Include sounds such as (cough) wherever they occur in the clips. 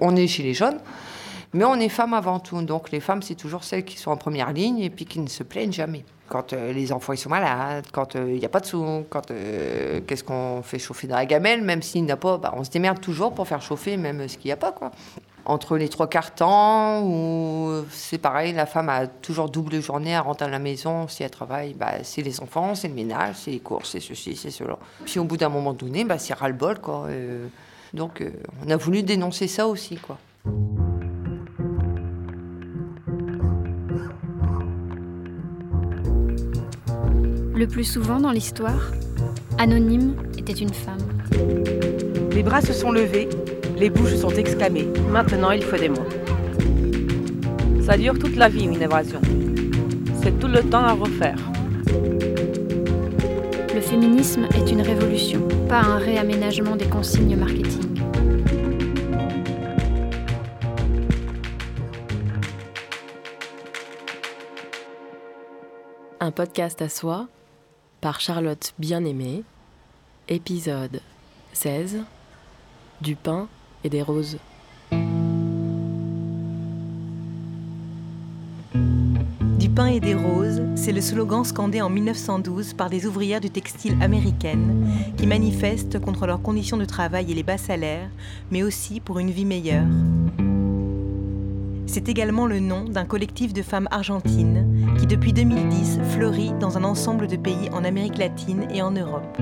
On est chez les jeunes, mais on est femmes avant tout. Donc les femmes, c'est toujours celles qui sont en première ligne et puis qui ne se plaignent jamais. Quand euh, les enfants ils sont malades, quand euh, il n'y a pas de sous, quand euh, qu'est-ce qu'on fait chauffer dans la gamelle, même s'il n'y a pas, bah, on se démerde toujours pour faire chauffer même ce qu'il n'y a pas. quoi. Entre les trois quarts temps, où c'est pareil, la femme a toujours double journée à rentrer à la maison. Si elle travaille, bah, c'est les enfants, c'est le ménage, c'est les courses, c'est ceci, c'est cela. Puis au bout d'un moment donné, bah, c'est ras-le-bol. Quoi. Donc on a voulu dénoncer ça aussi. quoi. Le plus souvent dans l'histoire, Anonyme était une femme. Les bras se sont levés, les bouches sont exclamées. Maintenant, il faut des mots. Ça dure toute la vie, une évasion. C'est tout le temps à refaire. Le féminisme est une révolution, pas un réaménagement des consignes marketing. Podcast à soi par Charlotte Bien-Aimée, épisode 16 Du pain et des roses. Du pain et des roses, c'est le slogan scandé en 1912 par des ouvrières du textile américaines qui manifestent contre leurs conditions de travail et les bas salaires, mais aussi pour une vie meilleure. C'est également le nom d'un collectif de femmes argentines qui depuis 2010 fleurit dans un ensemble de pays en Amérique latine et en Europe.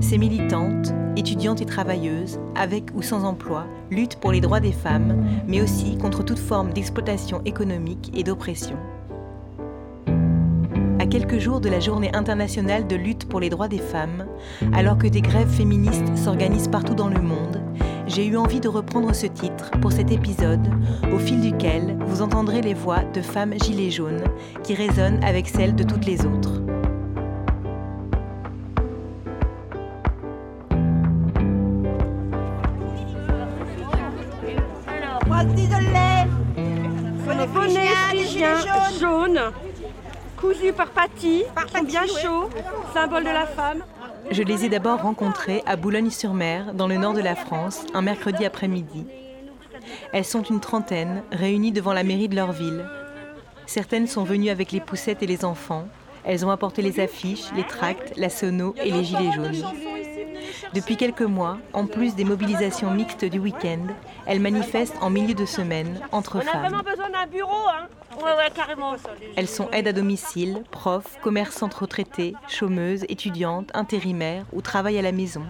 Ces militantes, étudiantes et travailleuses, avec ou sans emploi, luttent pour les droits des femmes, mais aussi contre toute forme d'exploitation économique et d'oppression. À quelques jours de la journée internationale de lutte pour les droits des femmes, alors que des grèves féministes s'organisent partout dans le monde, j'ai eu envie de reprendre ce titre pour cet épisode, au fil duquel vous entendrez les voix de femmes gilets jaunes qui résonnent avec celles de toutes les autres. jaune, cousu par Patty, bien chaud, symbole de la femme. Je les ai d'abord rencontrées à Boulogne-sur-Mer, dans le nord de la France, un mercredi après-midi. Elles sont une trentaine, réunies devant la mairie de leur ville. Certaines sont venues avec les poussettes et les enfants. Elles ont apporté les affiches, les tracts, la sono et les gilets jaunes. Depuis quelques mois, en plus des mobilisations mixtes du week-end, elles manifestent en milieu de semaine entre femmes. On a vraiment besoin d'un bureau, hein Ouais, ouais, carrément. Elles sont aides à domicile, profs, commerçantes retraitées, chômeuses, étudiantes, intérimaires ou travaillent à la maison.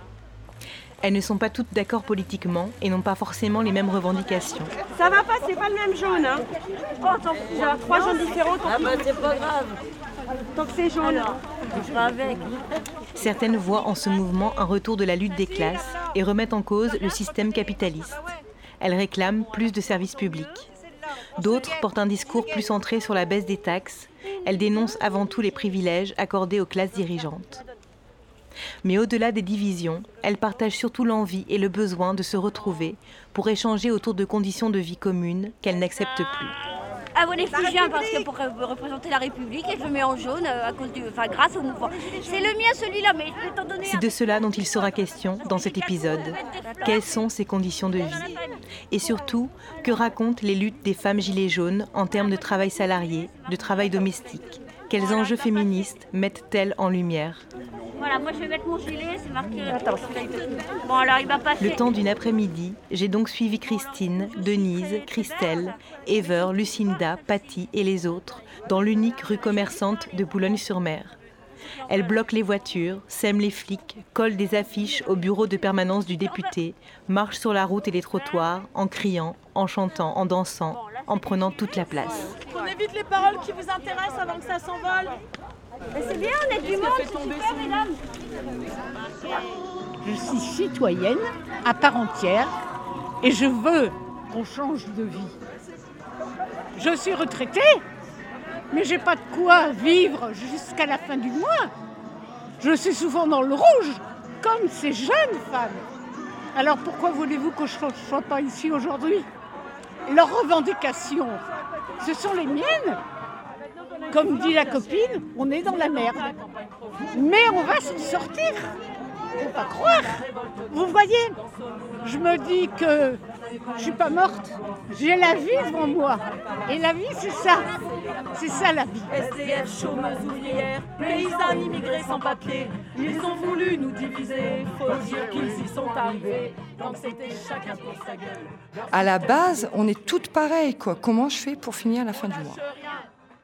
Elles ne sont pas toutes d'accord politiquement et n'ont pas forcément les mêmes revendications. Ça va pas, c'est pas le même jaune. Hein. Oh, tant pis, trois jaunes différents. Ah bah c'est pas grave. Tant que c'est jaune. Certaines voient en ce mouvement un retour de la lutte des classes et remettent en cause le système capitaliste. Elles réclament plus de services publics. D'autres portent un discours plus centré sur la baisse des taxes. Elles dénoncent avant tout les privilèges accordés aux classes dirigeantes. Mais au-delà des divisions, elles partagent surtout l'envie et le besoin de se retrouver pour échanger autour de conditions de vie communes qu'elles n'acceptent plus à vos réfugiés parce que pour représenter la République et je le mets en jaune euh, à cause du, enfin, grâce au mouvement. C'est le mien celui-là, mais je peux t'en donner. C'est de cela dont il sera question dans cet épisode. Quelles sont ces conditions de vie Et surtout, que racontent les luttes des femmes gilets jaunes en termes de travail salarié, de travail domestique? Quels enjeux féministes mettent-elles en lumière? Voilà, moi je vais mettre mon gilet, c'est marqué. Attends. Bon, alors il va passer. Le temps d'une après-midi, j'ai donc suivi Christine, Denise, Christelle, Ever, Lucinda, Patty et les autres dans l'unique rue commerçante de Boulogne-sur-Mer. Elles bloquent les voitures, sèment les flics, collent des affiches au bureau de permanence du député, marchent sur la route et les trottoirs en criant, en chantant, en dansant, en prenant toute la place. On évite les paroles qui vous intéressent avant que ça s'envole. C'est bien, on est du monde, super, mesdames. Je suis citoyenne à part entière et je veux qu'on change de vie. Je suis retraitée, mais j'ai pas de quoi vivre jusqu'à la fin du mois. Je suis souvent dans le rouge, comme ces jeunes femmes. Alors pourquoi voulez-vous que je ne sois pas ici aujourd'hui? Leurs revendications, ce sont les miennes. Comme dit la copine, on est dans la merde. Mais on va s'en sortir. Faut pas croire. Vous voyez, je me dis que Je suis pas morte. J'ai la vie devant moi. Et la vie, c'est ça. C'est ça la vie. SDF, chômeuses ouvrières, paysans immigrés sans papier. Ils ont voulu nous diviser. Faut dire qu'ils y sont arrivés. Donc c'était chacun pour sa gueule. À la base, on est toutes pareilles, quoi. Comment je fais pour finir la fin du mois?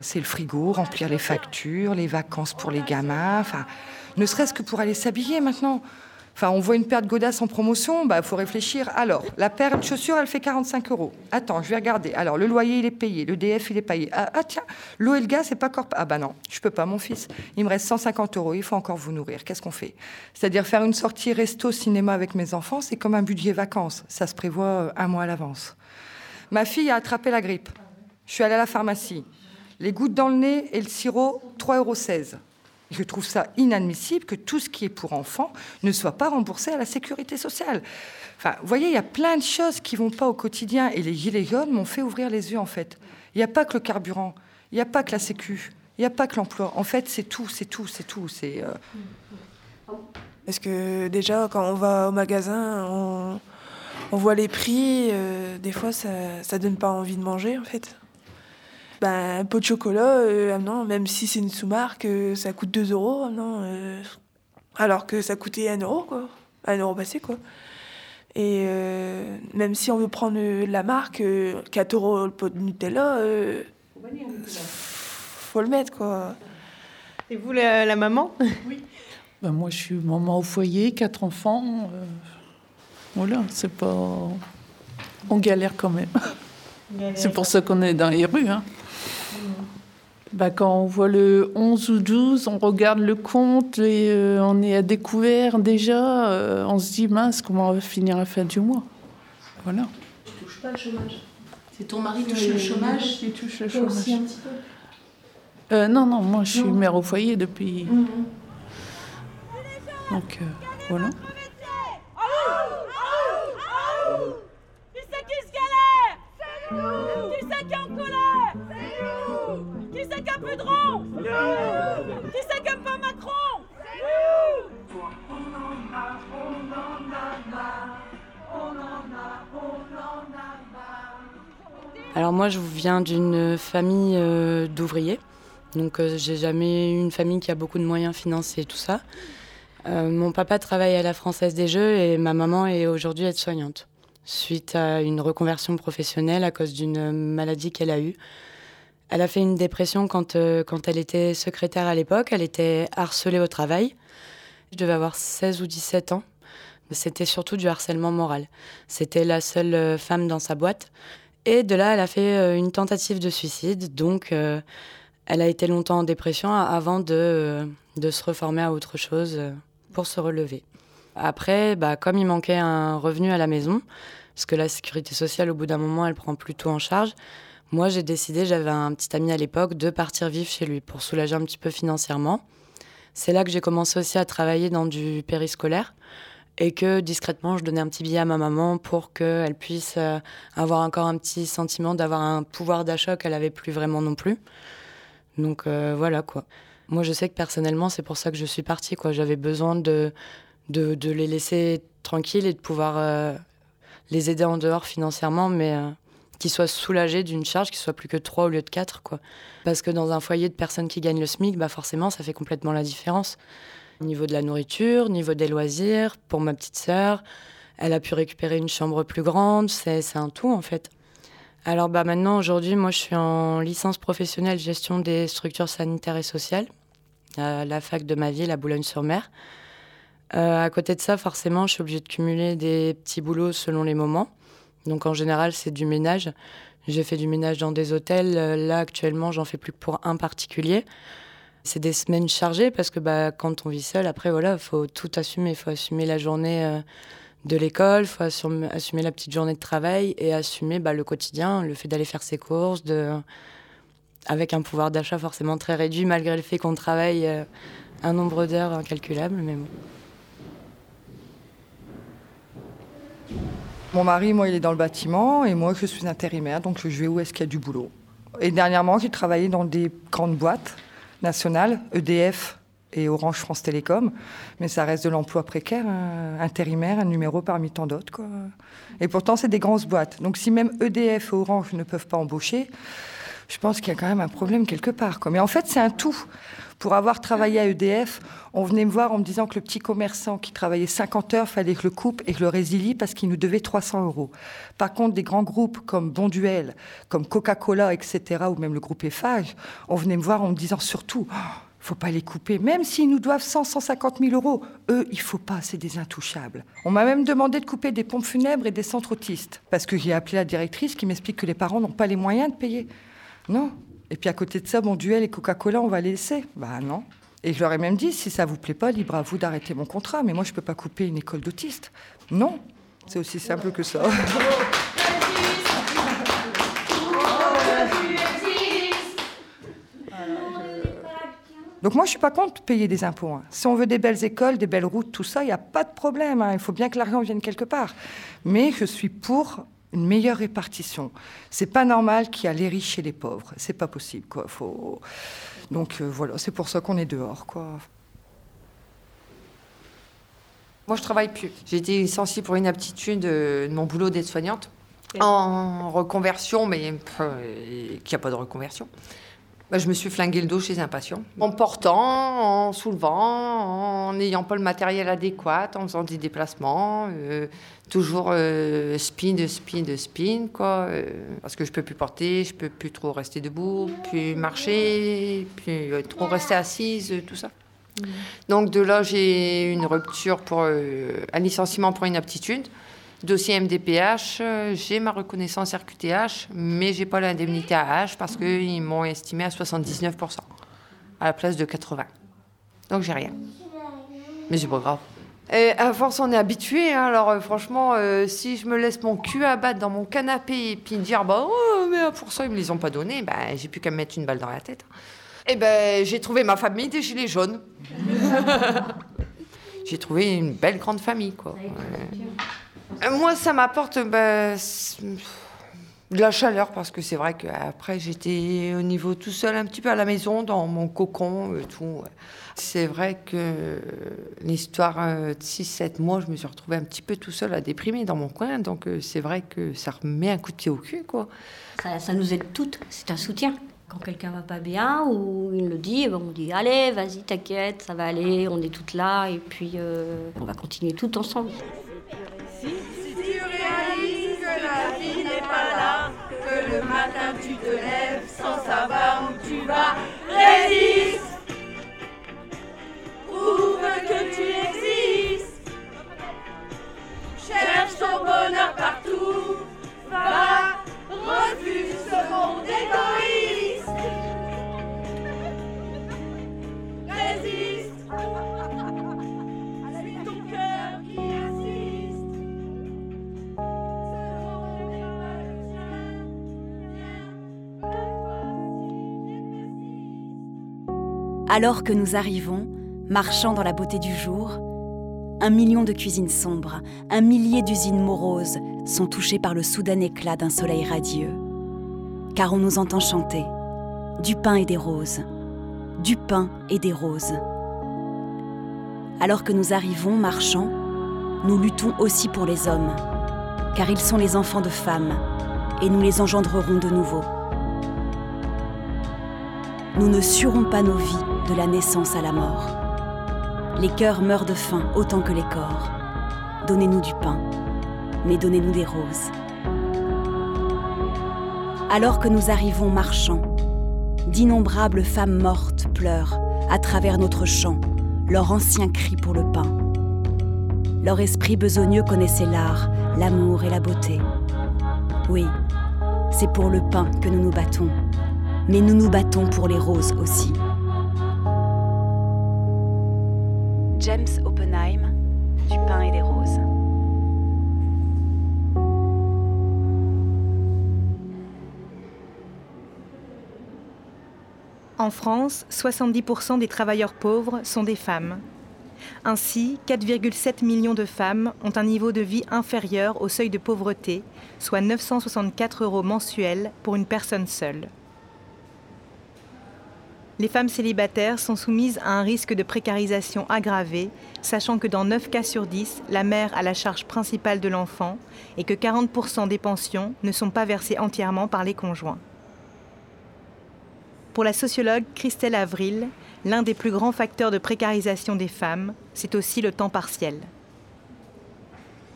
C'est le frigo, remplir les factures, les vacances pour les gamins, enfin, ne serait-ce que pour aller s'habiller maintenant. Enfin, on voit une paire de godasses en promotion, bah, faut réfléchir. Alors, la paire de chaussures, elle fait 45 euros. Attends, je vais regarder. Alors, le loyer, il est payé. Le DF, il est payé. Ah, ah, tiens, l'eau et le gaz, c'est pas encore. Ah bah non, je peux pas, mon fils. Il me reste 150 euros. Il faut encore vous nourrir. Qu'est-ce qu'on fait? C'est-à-dire faire une sortie resto cinéma avec mes enfants, c'est comme un budget vacances. Ça se prévoit euh, un mois à l'avance. Ma fille a attrapé la grippe. Je suis allée à la pharmacie. Les gouttes dans le nez et le sirop, 3,16 euros. Je trouve ça inadmissible que tout ce qui est pour enfants ne soit pas remboursé à la sécurité sociale. Enfin, vous voyez, il y a plein de choses qui vont pas au quotidien et les gilets jaunes m'ont fait ouvrir les yeux en fait. Il n'y a pas que le carburant, il n'y a pas que la sécu, il n'y a pas que l'emploi. En fait, c'est tout, c'est tout, c'est tout. C'est euh, Parce que déjà, quand on va au magasin, on, voit les prix. euh, des fois, ça, ça donne pas envie de manger, en fait. Ben, un pot de chocolat, euh, ah non, même si c'est une sous-marque, euh, ça coûte 2 euros. ah non, euh, alors que ça coûtait 1 euro, quoi. 1 euro passé, quoi. Et euh, même si on veut prendre la marque, euh, 4 euros le pot de Nutella, euh, faut le mettre, quoi. Et vous, la, la maman? Ben, moi, je suis maman au foyer, quatre enfants. euh, voilà, c'est pas. On galère quand même. C'est pour ça qu'on est dans les rues. Hein. Ben, quand on voit le 11 ou 12, on regarde le compte et euh, on est à découvert déjà. euh, on se dit, mince, comment on va finir la fin du mois Voilà. Tu touches pas le chômage. C'est ton mari touche le chômage. qui touche le aussi chômage. un petit peu. Euh, non, non, moi je suis Non. mère au foyer depuis. Mhm. Donc euh, voilà. Alors moi, je viens d'une famille euh, d'ouvriers. Donc euh, j'ai jamais eu une famille qui a beaucoup de moyens financiers et tout ça. Euh, mon papa travaille à la Française des Jeux et ma maman est aujourd'hui aide-soignante. Suite à une reconversion professionnelle à cause d'une maladie qu'elle a eue. Elle a fait une dépression quand, euh, quand elle était secrétaire à l'époque. Elle était harcelée au travail. Je devais avoir 16 ou 17 ans. C'était surtout du harcèlement moral. C'était la seule femme dans sa boîte. Et de là, elle a fait euh, une tentative de suicide. Donc, euh, elle a été longtemps en dépression avant de, euh, de se reformer à autre chose pour se relever. Après, bah, comme il manquait un revenu à la maison, parce que la sécurité sociale, au bout d'un moment, elle prend plutôt en charge, moi, j'ai décidé, j'avais un petit ami à l'époque, de partir vivre chez lui pour soulager un petit peu financièrement. C'est là que j'ai commencé aussi à travailler dans du périscolaire et que discrètement, je donnais un petit billet à ma maman pour qu'elle puisse euh, avoir encore un petit sentiment d'avoir un pouvoir d'achat qu'elle avait plus vraiment non plus. Donc euh, voilà quoi. Moi, je sais que personnellement, c'est pour ça que je suis partie. J'avais besoin de, les laisser tranquilles et de pouvoir euh, les aider en dehors financièrement, mais qu'ils soient soulagés d'une charge qui soit plus que 3 au lieu de 4. Quoi. Parce que dans un foyer de personnes qui gagnent le SMIC, bah forcément, ça fait complètement la différence. Au niveau de la nourriture, au niveau des loisirs, pour ma petite sœur, elle a pu récupérer une chambre plus grande, c'est c'est un tout en fait. Alors bah maintenant, aujourd'hui, moi je suis en licence professionnelle gestion des structures sanitaires et sociales à la fac de ma ville à Boulogne-sur-Mer. Euh, à côté de ça, forcément, je suis obligée de cumuler des petits boulots selon les moments. Donc en général, c'est du ménage. J'ai fait du ménage dans des hôtels. Euh, Là, actuellement, j'en fais plus que pour un particulier. C'est des semaines chargées parce que bah, quand on vit seul, après, voilà, faut tout assumer. Il faut assumer la journée euh, de l'école, il faut assumer, la petite journée de travail et assumer bah, le quotidien, le fait d'aller faire ses courses, de... avec un pouvoir d'achat forcément très réduit, malgré le fait qu'on travaille euh, un nombre d'heures incalculable. Mais bon. Mon mari, moi, il est dans le bâtiment et moi, je suis intérimaire, donc je vais où est-ce qu'il y a du boulot. Et dernièrement, j'ai travaillé dans des grandes boîtes EDF, et Orange France Télécom, mais ça reste de l'emploi précaire, intérimaire, un numéro parmi tant d'autres. Et pourtant, c'est des grosses boîtes. Donc si même EDF et Orange ne peuvent pas embaucher, je pense qu'il y a quand même un problème quelque part. Mais en fait, c'est un tout. Pour avoir travaillé à EDF, on venait me voir en me disant que le petit commerçant qui travaillait 50 heures, fallait que le coupe et que le résilie parce qu'il nous devait 300 euros. Par contre, des grands groupes comme Bonduel, comme Coca-Cola, etc., ou même le groupe Eiffage, on venait me voir en me disant surtout, oh, faut pas les couper, même s'ils nous doivent 100, 150 000 euros. Eux, il faut pas, c'est des intouchables. On m'a même demandé de couper des pompes funèbres et des centres autistes, parce que j'ai appelé la directrice qui m'explique que les parents n'ont pas les moyens de payer. Non, et puis à côté de ça, mon duel et Coca-Cola, on va les laisser. Bah non. Et je leur ai même dit, si ça vous plaît pas, libre à vous d'arrêter mon contrat. Mais moi, je peux pas couper une école d'autistes. Non, c'est aussi simple que ça. Donc moi, je suis pas contre payer des impôts. hein. Si on veut des belles écoles, des belles routes, tout ça, il n'y a pas de problème. hein. Il faut bien que l'argent vienne quelque part. Mais je suis pour une meilleure répartition. C'est pas normal qu'il y a les riches et les pauvres. C'est pas possible. Quoi. Faut... Donc euh, voilà, c'est pour ça qu'on est dehors. Quoi. Moi, je travaille plus. J'ai été licenciée pour une aptitude de mon boulot d'aide-soignante en reconversion, mais euh, qu'il n'y a pas de reconversion. Bah, je me suis flingué le dos chez un patient. En portant, en soulevant, en n'ayant pas le matériel adéquat, en faisant des déplacements. euh, toujours euh, speed, speed, spin, quoi. euh, parce que je peux plus porter, je peux plus trop rester debout, plus marcher, plus trop rester assise, tout ça. Donc de là, j'ai une rupture pour euh, un licenciement pour inaptitude. Dossier MDPH, euh, j'ai ma reconnaissance RQTH, mais j'ai pas l'indemnité AH parce qu'ils m'ont estimé à 79% à la place de 80. Donc j'ai rien. Mais c'est pas grave. Et à force, on est habitué. hein. Alors euh, franchement, euh, si je me laisse mon cul abattre dans mon canapé et puis dire bah oh, mais pour ça ils me les ont pas donnés, bah j'ai plus qu'à me mettre une balle dans la tête. Et ben j'ai trouvé ma famille des gilets jaunes. (laughs) j'ai trouvé une belle grande famille quoi. Ouais. Euh, Moi, ça m'apporte bah, de la chaleur parce que c'est vrai qu'après j'étais au niveau tout seul un petit peu à la maison dans mon cocon et tout. ouais. C'est vrai que l'histoire euh, de 6-7 mois, je me suis retrouvée un petit peu tout seul à déprimer dans mon coin. Donc euh, c'est vrai que ça remet un coup de pied au cul, quoi. Ça, nous aide toutes, c'est un soutien. Quand quelqu'un va pas bien ou il le dit, eh ben, on dit allez, vas-y, t'inquiète, ça va aller, on est toutes là et puis euh, on va continuer tout ensemble. Alors que nous arrivons, marchant dans la beauté du jour, un million de cuisines sombres, un millier d'usines moroses sont touchées par le soudain éclat d'un soleil radieux. Car on nous entend chanter du pain et des roses, du pain et des roses. Alors que nous arrivons marchant, nous luttons aussi pour les hommes, car ils sont les enfants de femmes, et nous les engendrerons de nouveau. Nous ne suerons pas nos vies de la naissance à la mort. Les cœurs meurent de faim autant que les corps. Donnez-nous du pain, mais donnez-nous des roses. Alors que nous arrivons marchant, d'innombrables femmes mortes pleurent à travers notre champ leur ancien cri pour le pain. Leur esprit besogneux connaissait l'art, l'amour et la beauté. Oui, c'est pour le pain que nous nous battons, mais nous nous battons pour les roses aussi. James Oppenheim, Du pain et des roses. En France, 70% des travailleurs pauvres sont des femmes. Ainsi, 4,7 millions de femmes ont un niveau de vie inférieur au seuil de pauvreté, soit 964 euros mensuels pour une personne seule. Les femmes célibataires sont soumises à un risque de précarisation aggravé, sachant que dans 9 cas sur 10, la mère a la charge principale de l'enfant et que 40% des pensions ne sont pas versées entièrement par les conjoints. Pour la sociologue Christelle Avril, l'un des plus grands facteurs de précarisation des femmes, c'est aussi le temps partiel.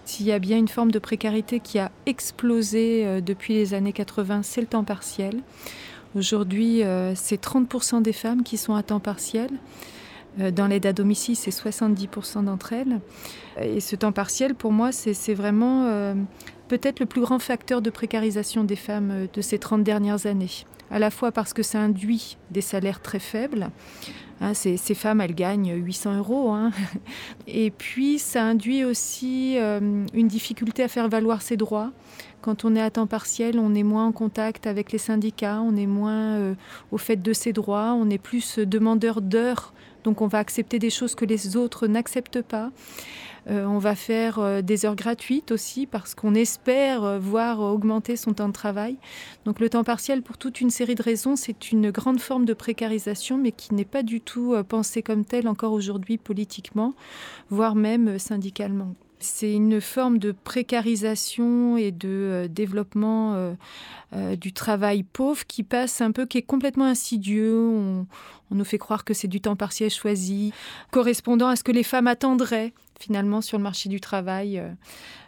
S'il y a bien une forme de précarité qui a explosé euh, depuis les années 80, c'est le temps partiel. Aujourd'hui, euh, c'est 30% des femmes qui sont à temps partiel. Euh, dans l'aide à domicile, c'est 70% d'entre elles. Et ce temps partiel, pour moi, c'est vraiment peut-être le plus grand facteur de précarisation des femmes de ces 30 dernières années à la fois parce que ça induit des salaires très faibles. Hein, ces, femmes, elles gagnent 800 euros. Hein. (laughs) Et puis, ça induit aussi euh, une difficulté à faire valoir ses droits. Quand on est à temps partiel, on est moins en contact avec les syndicats, on est moins euh, au fait de ses droits, on est plus demandeur d'heures. Donc, on va accepter des choses que les autres n'acceptent pas. Euh, on va faire euh, des heures gratuites aussi parce qu'on espère euh, voir augmenter son temps de travail. Donc le temps partiel, pour toute une série de raisons, c'est une grande forme de précarisation, mais qui n'est pas du tout pensée comme telle encore aujourd'hui politiquement, voire même syndicalement. C'est une forme de précarisation et de développement du travail pauvre qui passe un peu, qui est complètement insidieux. on nous fait croire que c'est du temps partiel choisi, correspondant à ce que les femmes attendraient finalement sur le marché du travail. Euh.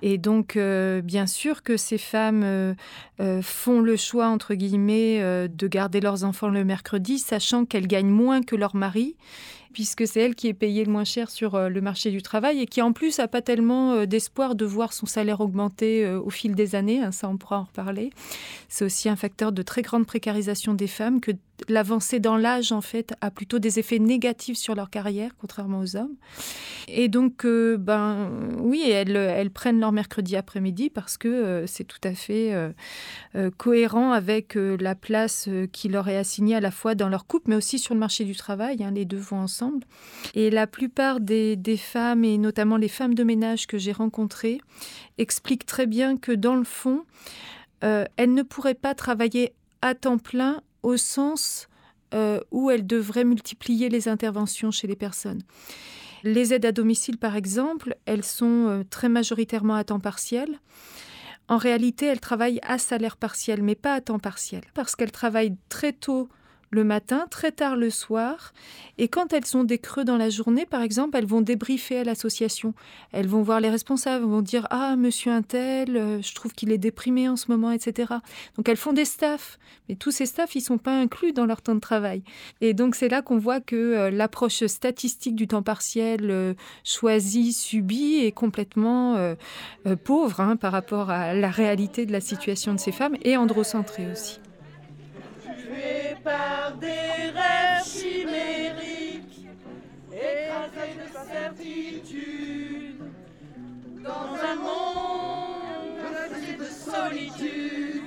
Et donc, euh, bien sûr que ces femmes euh, font le choix, entre guillemets, de garder leurs enfants le mercredi, sachant qu'elles gagnent moins que leur mari puisque c'est elle qui est payée le moins cher sur euh, le marché du travail et qui en plus n'a pas tellement euh, d'espoir de voir son salaire augmenter euh, au fil des années. Hein, ça, on pourra en reparler. C'est aussi un facteur de très grande précarisation des femmes que l'avancée dans l'âge, en fait, a plutôt des effets négatifs sur leur carrière, contrairement aux hommes. Et donc, ben, oui, elles, prennent leur mercredi après-midi parce que c'est tout à fait cohérent avec la place qui leur est assignée à la fois dans leur couple, mais aussi sur le marché du travail. Hein, les deux vont ensemble. Et la plupart des, femmes, et notamment les femmes de ménage que j'ai rencontrées, expliquent très bien que dans le fond, euh, elles ne pourraient pas travailler à temps plein au sens euh, où elles devraient multiplier les interventions chez les personnes. Les aides à domicile, par exemple, elles sont euh, très majoritairement à temps partiel. En réalité, elles travaillent à salaire partiel, mais pas à temps partiel, parce qu'elles travaillent très tôt le matin, très tard le soir. Et quand elles ont des creux dans la journée, par exemple, elles vont débriefer à l'association. Elles vont voir les responsables, vont dire Ah, monsieur un tel, euh, je trouve qu'il est déprimé en ce moment, etc. Donc elles font des staffs. Mais tous ces staffs, ils ne sont pas inclus dans leur temps de travail. Et donc c'est là qu'on voit que euh, l'approche statistique du temps partiel euh, choisi, subi, est complètement pauvre hein, par rapport à la réalité de la situation de ces femmes et androcentrée aussi par des rêves chimériques, écrasés de certitude, dans un monde de solitude.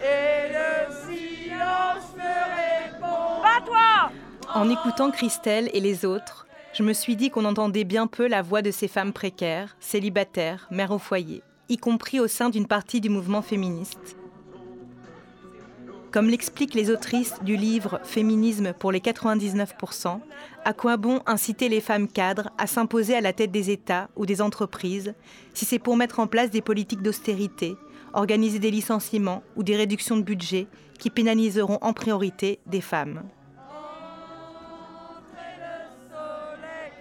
Et le silence me répond. Pas toi En écoutant Christelle et les autres, je me suis dit qu'on entendait bien peu la voix de ces femmes précaires, célibataires, mères au foyer, y compris au sein d'une partie du mouvement féministe. Comme l'expliquent les autrices du livre Féminisme pour les 99%, à quoi bon inciter les femmes cadres à s'imposer à la tête des États ou des entreprises si c'est pour mettre en place des politiques d'austérité, organiser des licenciements ou des réductions de budget qui pénaliseront en priorité des femmes?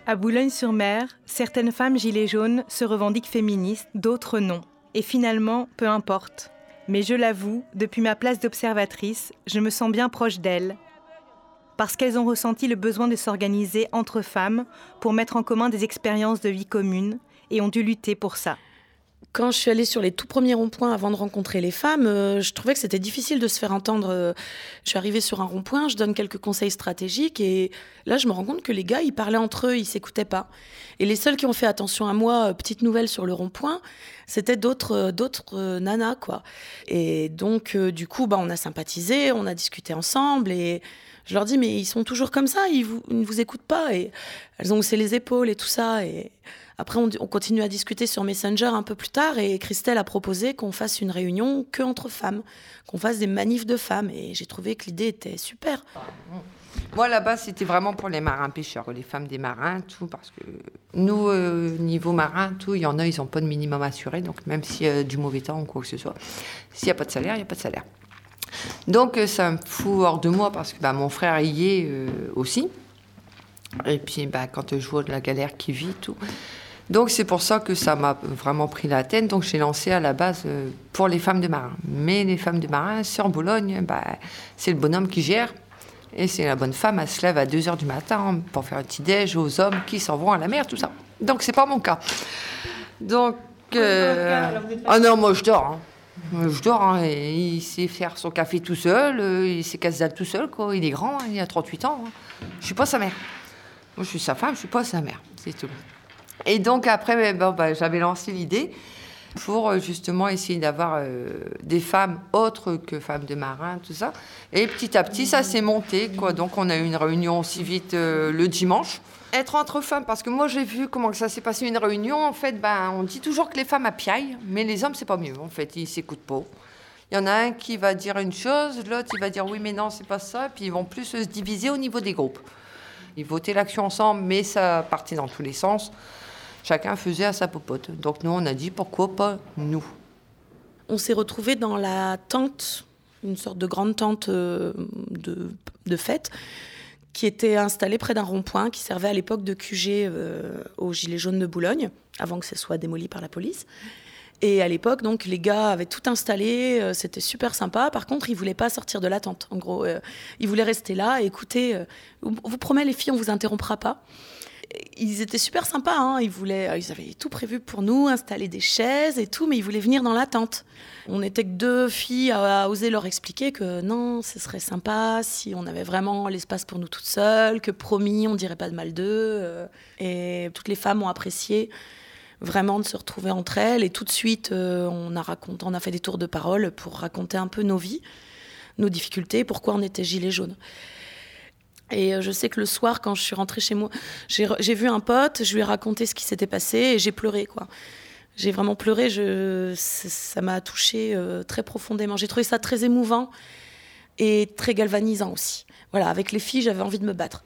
À Boulogne-sur-Mer, certaines femmes gilets jaunes se revendiquent féministes, d'autres non. Et finalement, peu importe. Mais je l'avoue, depuis ma place d'observatrice, je me sens bien proche d'elles, parce qu'elles ont ressenti le besoin de s'organiser entre femmes pour mettre en commun des expériences de vie communes et ont dû lutter pour ça. Quand je suis allée sur les tout premiers ronds-points avant de rencontrer les femmes, euh, je trouvais que c'était difficile de se faire entendre. Euh, je suis arrivée sur un rond-point, je donne quelques conseils stratégiques et là, je me rends compte que les gars, ils parlaient entre eux, ils s'écoutaient pas. Et les seuls qui ont fait attention à moi, euh, petite nouvelle sur le rond-point, c'était d'autres d'autres nanas quoi. Et donc du coup, bah on a sympathisé, on a discuté ensemble et je leur dis mais ils sont toujours comme ça, ils, ne vous écoutent pas et elles ont haussé les épaules et tout ça et Après, on, on continue à discuter sur Messenger un peu plus tard et Christelle a proposé qu'on fasse une réunion que entre femmes, qu'on fasse des manifs de femmes. Et j'ai trouvé que l'idée était super. Moi, là-bas, c'était vraiment pour les marins pêcheurs, les femmes des marins, tout, parce que nous, euh, niveau marin, tout, il y en a, ils n'ont pas de minimum assuré, donc même y a du mauvais temps ou quoi que ce soit, s'il n'y a pas de salaire, il n'y a pas de salaire. Donc, euh, ça me fout hors de moi, parce que bah, mon frère y est euh, aussi. Et puis, bah, quand je vois de la galère qui vit, tout. Donc, c'est pour ça que ça m'a vraiment pris la tête. Donc, j'ai lancé à la base euh, pour les femmes de marins. Mais les femmes de marins, sur Boulogne, bah, c'est le bonhomme qui gère. Et c'est la bonne femme, elle se lève à 2 h du matin pour faire un petit déj aux hommes qui s'en vont à la mer, tout ça. Donc, c'est pas mon cas. Donc. euh, Ah non, moi je dors. hein. Je dors, hein, et il sait faire son café tout seul, euh, il sait casse tout seul, quoi. Il est grand, hein, il a 38 ans. hein. Je suis pas sa mère. Moi, je suis sa femme, je suis pas sa mère, c'est tout. Et donc après, bon, ben, j'avais lancé l'idée pour euh, justement essayer d'avoir euh, des femmes autres que femmes de marins, tout ça. Et petit à petit, ça s'est monté, quoi. Donc on a eu une réunion aussi vite le dimanche. Être entre femmes, parce que moi j'ai vu comment ça s'est passé une réunion. En fait, ben, on dit toujours que les femmes appiaillent, mais les hommes c'est pas mieux. En fait, ils s'écoutent pas. Il y en a un qui va dire une chose, l'autre il va dire oui mais non c'est pas ça, puis ils vont plus se diviser au niveau des groupes. Ils votaient l'action ensemble, mais ça partait dans tous les sens. Chacun faisait à sa popote. Donc nous on a dit pourquoi pas nous? On s'est retrouvés dans la tente, une sorte de grande tente euh, de fête, qui était installée près d'un rond-point qui servait à l'époque de QG euh, aux Gilets jaunes de Boulogne, avant que ce soit démoli par la police. Et à l'époque, donc, les gars avaient tout installé, euh, c'était super sympa. Par contre, ils voulaient pas sortir de la tente. En gros, euh, ils voulaient rester là écouter. on vous promet, les filles, on vous interrompra pas. Ils étaient super sympas, hein. ils, voulaient, euh, ils avaient tout prévu pour nous, installer des chaises et tout, mais ils voulaient venir dans la tente. On n'était que deux filles à, à oser leur expliquer que non, ce serait sympa si on avait vraiment l'espace pour nous toutes seules, que promis, on dirait pas de mal d'eux. euh, et toutes les femmes ont apprécié vraiment de se retrouver entre elles. Et tout de suite, euh, on, a raconté, on a fait des tours de parole pour raconter un peu nos vies, nos difficultés, pourquoi on était gilets jaunes. Et euh, je sais que le soir, quand je suis rentrée chez moi, j'ai vu un pote, je lui ai raconté ce qui s'était passé et j'ai pleuré, quoi. J'ai vraiment pleuré, je, ça m'a touchée euh, très profondément. J'ai trouvé ça très émouvant et très galvanisant aussi. Voilà, avec les filles, j'avais envie de me battre.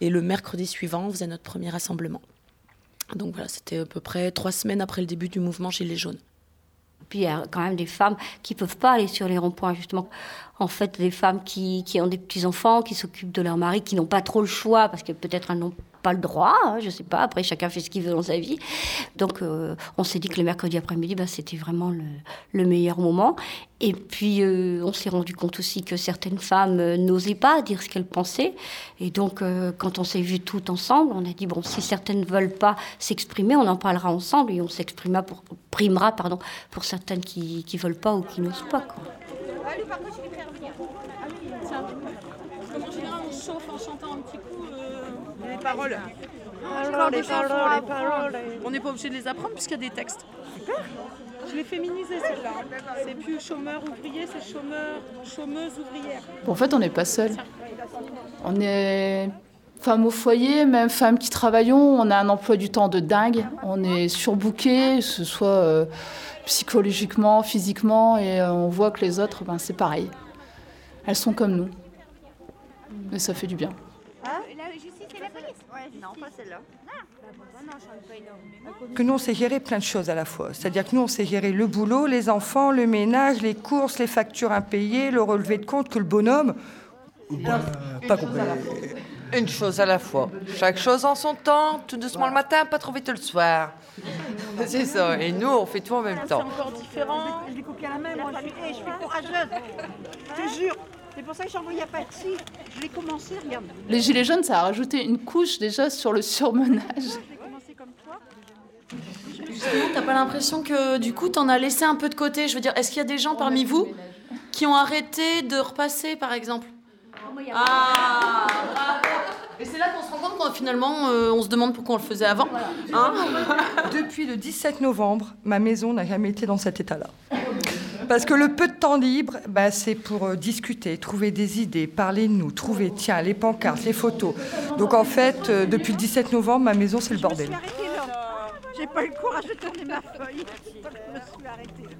Et le mercredi suivant, on faisait notre premier rassemblement. Donc voilà, c'était à peu près trois semaines après le début du mouvement Gilets jaunes. Puis il y a quand même des femmes qui peuvent pas aller sur les ronds-points, justement. En fait, des femmes qui, qui ont des petits-enfants, qui s'occupent de leur mari, qui n'ont pas trop le choix, parce que peut-être elles n'ont pas le droit, hein, je sais pas. Après, chacun fait ce qu'il veut dans sa vie. Donc, euh, on s'est dit que le mercredi après-midi, bah, c'était vraiment le, le meilleur moment. Et puis, euh, on s'est rendu compte aussi que certaines femmes euh, n'osaient pas dire ce qu'elles pensaient. Et donc, quand on s'est vus toutes ensemble, on a dit, bon, si certaines ne veulent pas s'exprimer, on en parlera ensemble et on s'exprimera pour, primera pardon, pour certaines qui ne veulent pas ou qui n'osent pas. Quoi. Coup. Les paroles. Encore chansons paroles, les paroles. On n'est pas obligé de les apprendre puisqu'il y a des textes. Je l'ai féminisé celle-là. C'est plus chômeur ouvrier, c'est chômeur, chômeuse ouvrière. En fait, on n'est pas seul. On est femmes au foyer, même femmes qui travaillons. On a un emploi du temps de dingue. On est surbookés, que ce soit euh, psychologiquement, physiquement, et euh, on voit que les autres, ben, c'est pareil. Elles sont comme nous. Et ça fait du bien. La justice et la police Non, pas celle-là. Que nous, on sait gérer plein de choses à la fois. C'est-à-dire que nous, on sait gérer le boulot, les enfants, le ménage, les courses, les factures impayées, le relevé de compte, que le bonhomme. bah, pas compris. Une chose à la fois. Chaque chose en son temps, tout doucement le matin, pas trop vite le soir. (laughs) C'est ça. Et nous, on fait tout en même C'est temps. encore différent. Je la moi je suis, je suis courageuse. Je te jure. C'est pour ça que j'ai envoyé à Patsy. Je l'ai commencé, regarde. Les Gilets jaunes, ça a rajouté une couche déjà sur le surmenage. J'ai commencé comme toi. Justement, t'as pas l'impression que du coup, t'en as laissé un peu de côté? Je veux dire, est-ce qu'il y a des gens parmi vous qui ont arrêté de repasser, par exemple? Ah Et c'est là qu'on se rend compte qu'on finalement, euh, on se demande pourquoi on le faisait avant. Hein? Depuis le 17 novembre, ma maison n'a jamais été dans cet état-là. Parce que le peu de temps libre, bah, c'est pour euh, discuter, trouver des idées, parler de nous, trouver, tiens, les pancartes, les photos. Donc en fait, euh, depuis le 17 novembre, ma maison, c'est le bordel. J'ai pas eu le courage de tourner ma feuille. Je me suis arrêtée.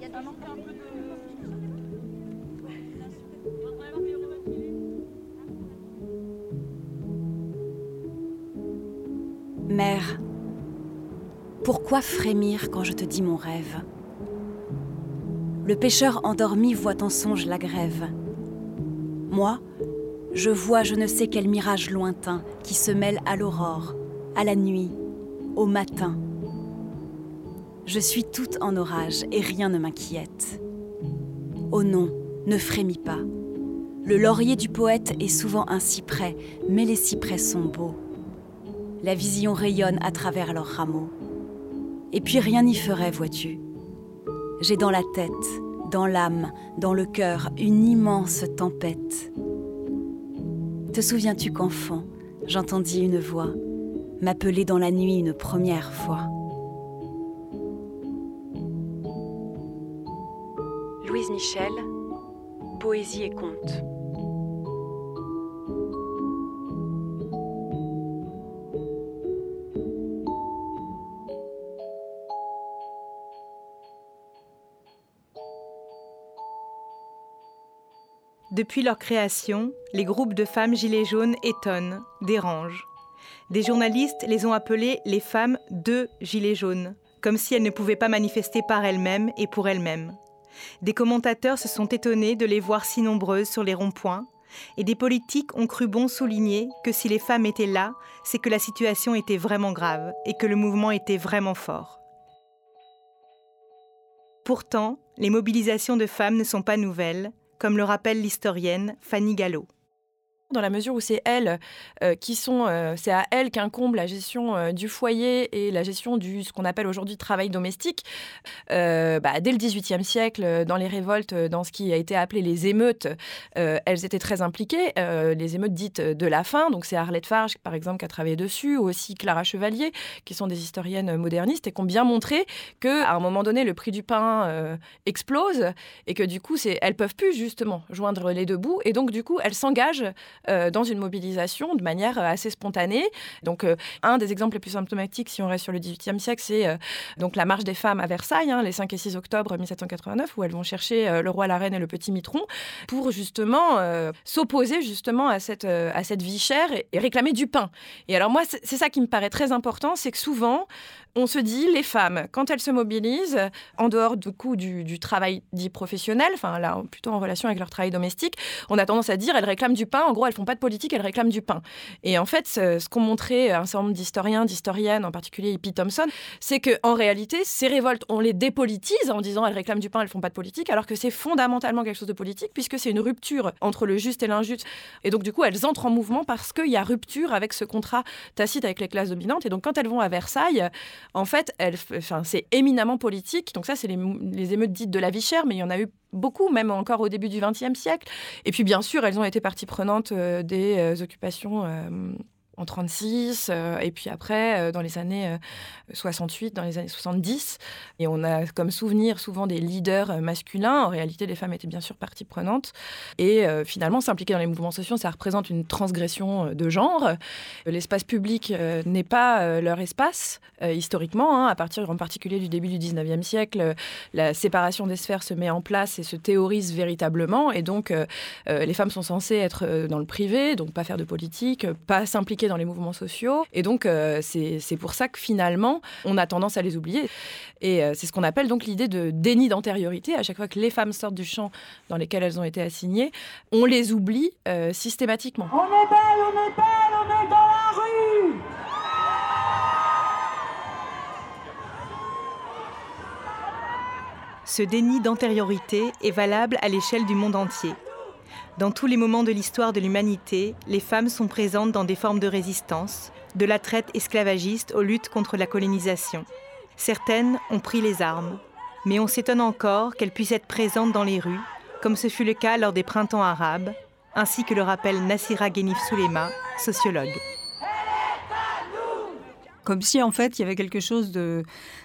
Il y a un peu de... Mère, pourquoi frémir quand je te dis mon rêve? Le pêcheur endormi voit en songe la grève. Moi, je vois je ne sais quel mirage lointain qui se mêle à l'aurore, à la nuit, au matin. Je suis toute en orage et rien ne m'inquiète. Oh non, ne frémis pas. Le laurier du poète est souvent un cyprès, mais les cyprès sont beaux. La vision rayonne à travers leurs rameaux. Et puis rien n'y ferait, vois-tu. J'ai dans la tête, dans l'âme, dans le cœur, une immense tempête. Te souviens-tu qu'enfant, j'entendis une voix m'appeler dans la nuit une première fois? Louise Michel, Poésie et contes. Depuis leur création, les groupes de femmes gilets jaunes étonnent, dérangent. Des journalistes les ont appelées les femmes de gilets jaunes, comme si elles ne pouvaient pas manifester par elles-mêmes et pour elles-mêmes. Des commentateurs se sont étonnés de les voir si nombreuses sur les ronds-points, et des politiques ont cru bon souligner que si les femmes étaient là, c'est que la situation était vraiment grave et que le mouvement était vraiment fort. Pourtant, les mobilisations de femmes ne sont pas nouvelles, comme le rappelle l'historienne Fanny Gallo dans la mesure où c'est elles euh, qui sont, euh, c'est à elles qu'incombe la gestion euh, du foyer et la gestion du ce qu'on appelle aujourd'hui travail domestique. Bah, dès le XVIIIe siècle, dans les révoltes, dans ce qui a été appelé les émeutes, elles étaient très impliquées. les émeutes dites de la faim, donc c'est Arlette Farge par exemple qui a travaillé dessus, ou aussi Clara Chevalier, qui sont des historiennes modernistes et qui ont bien montré que à un moment donné le prix du pain explose et que du coup c'est elles peuvent plus justement joindre les deux bouts et donc du coup elles s'engagent euh, dans une mobilisation de manière euh, assez spontanée. Donc, euh, un des exemples les plus symptomatiques, si on reste sur le XVIIIe siècle, c'est donc la marche des femmes à Versailles, hein, les 5 et 6 octobre 1789, où elles vont chercher le roi, la reine et le petit mitron pour justement s'opposer justement à cette, à cette vie chère et, et réclamer du pain. Et alors moi, c'est ça qui me paraît très important, c'est que souvent, on se dit, les femmes, quand elles se mobilisent, en dehors du coup du, travail dit professionnel, enfin là plutôt en relation avec leur travail domestique, on a tendance à dire elles réclament du pain. En gros, elles font pas de politique, elles réclament du pain. Et en fait, ce, qu'ont montré un certain nombre d'historiens, d'historiennes, en particulier Hippie Thompson, c'est que en réalité, ces révoltes, on les dépolitise en disant elles réclament du pain, elles font pas de politique, alors que c'est fondamentalement quelque chose de politique puisque c'est une rupture entre le juste et l'injuste. Et donc du coup, elles entrent en mouvement parce qu'il y a rupture avec ce contrat tacite avec les classes dominantes. Et donc quand elles vont à Versailles, en fait, c'est éminemment politique. Donc ça, c'est les, émeutes dites de la vie chère, mais il y en a eu beaucoup, même encore au début du XXe siècle. Et puis, bien sûr, elles ont été partie prenante euh, des euh, occupations euh, en 36, euh, et puis après, euh, dans les années 68, euh, dans les années 70. Et on a comme souvenir souvent des leaders masculins. En réalité, les femmes étaient bien sûr partie prenante. Et finalement, s'impliquer dans les mouvements sociaux, ça représente une transgression de genre. L'espace public n'est pas leur espace, historiquement. Hein. à partir en particulier du début du 19e siècle, la séparation des sphères se met en place et se théorise véritablement. Et donc, les femmes sont censées être dans le privé, donc pas faire de politique, pas s'impliquer dans les mouvements sociaux. Et donc, euh, c'est pour ça que finalement, on a tendance à les oublier. Et euh, c'est ce qu'on appelle donc l'idée de déni d'antériorité. À chaque fois que les femmes sortent du champ dans lesquels elles ont été assignées, on les oublie euh, systématiquement. On est belle, on est belle, on est dans la rue Ce déni d'antériorité est valable à l'échelle du monde entier. Dans tous les moments de l'histoire de l'humanité, les femmes sont présentes dans des formes de résistance, de la traite esclavagiste aux luttes contre la colonisation. Certaines ont pris les armes, mais on s'étonne encore qu'elles puissent être présentes dans les rues, comme ce fut le cas lors des printemps arabes, ainsi que le rappelle Nassira Ghenif Soulema, sociologue comme si en fait il y avait quelque chose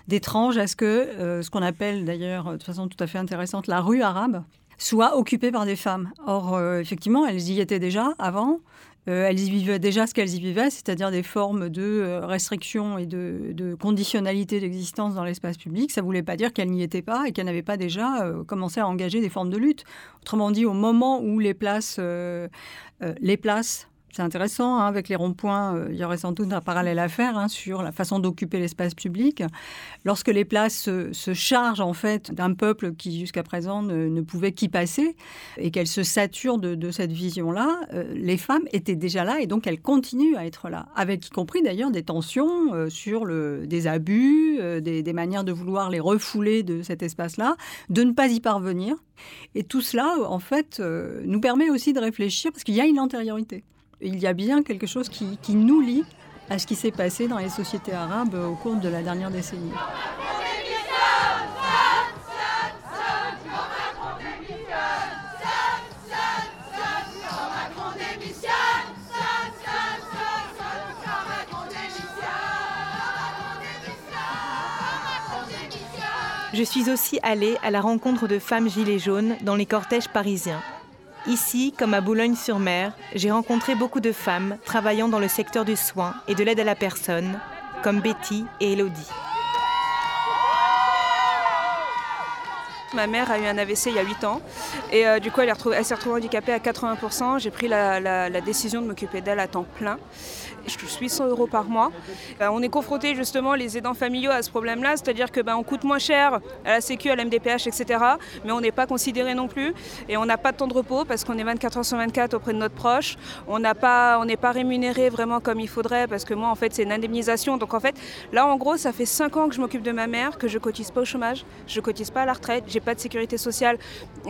d'étrange à ce que euh, ce qu'on appelle d'ailleurs de façon tout à fait intéressante la rue arabe soit occupée par des femmes. Or, euh, effectivement, elles y étaient déjà avant, Euh, elles y vivaient déjà ce qu'elles y vivaient, c'est-à-dire des formes de euh, restriction et de, de conditionnalité d'existence dans l'espace public. Ça ne voulait pas dire qu'elles n'y étaient pas et qu'elles n'avaient pas déjà commencé à engager des formes de lutte. Autrement dit, au moment où les places, les places c'est intéressant, hein, avec les ronds-points, euh, il y aurait sans doute un parallèle à faire hein, sur la façon d'occuper l'espace public. Lorsque les places se, chargent en fait d'un peuple qui jusqu'à présent ne, pouvait qu'y passer et qu'elles se saturent de, cette vision-là, euh, les femmes étaient déjà là et donc elles continuent à être là, avec y compris d'ailleurs des tensions euh, sur le, des abus, des, manières de vouloir les refouler de cet espace-là, de ne pas y parvenir. Et tout cela, en fait, nous permet aussi de réfléchir parce qu'il y a une antériorité il y a bien quelque chose qui, nous lie à ce qui s'est passé dans les sociétés arabes au cours de la dernière décennie. Je suis aussi allée à la rencontre de femmes gilets jaunes dans les cortèges parisiens. Ici, comme à Boulogne-sur-Mer, j'ai rencontré beaucoup de femmes travaillant dans le secteur du soin et de l'aide à la personne, comme Betty et Elodie. Ma mère a eu un AVC il y a 8 ans et euh, du coup elle, s'est retrouvée handicapée à 80%. J'ai pris la décision de m'occuper d'elle à temps plein je touche 800 euros par mois. Euh, on est confronté justement, les aidants familiaux, à ce problème-là, c'est-à-dire que ben, coûte moins cher à la Sécu, à la MDPH, etc. Mais on n'est pas considéré non plus et on n'a pas de temps de repos parce qu'on est 24 heures sur 24 auprès de notre proche. On n'est pas, pas rémunéré vraiment comme il faudrait parce que moi, en fait, c'est une indemnisation. Donc en fait, là, en gros, ça fait 5 ans que je m'occupe de ma mère, que je cotise pas au chômage, je cotise pas à la retraite, pas de sécurité sociale,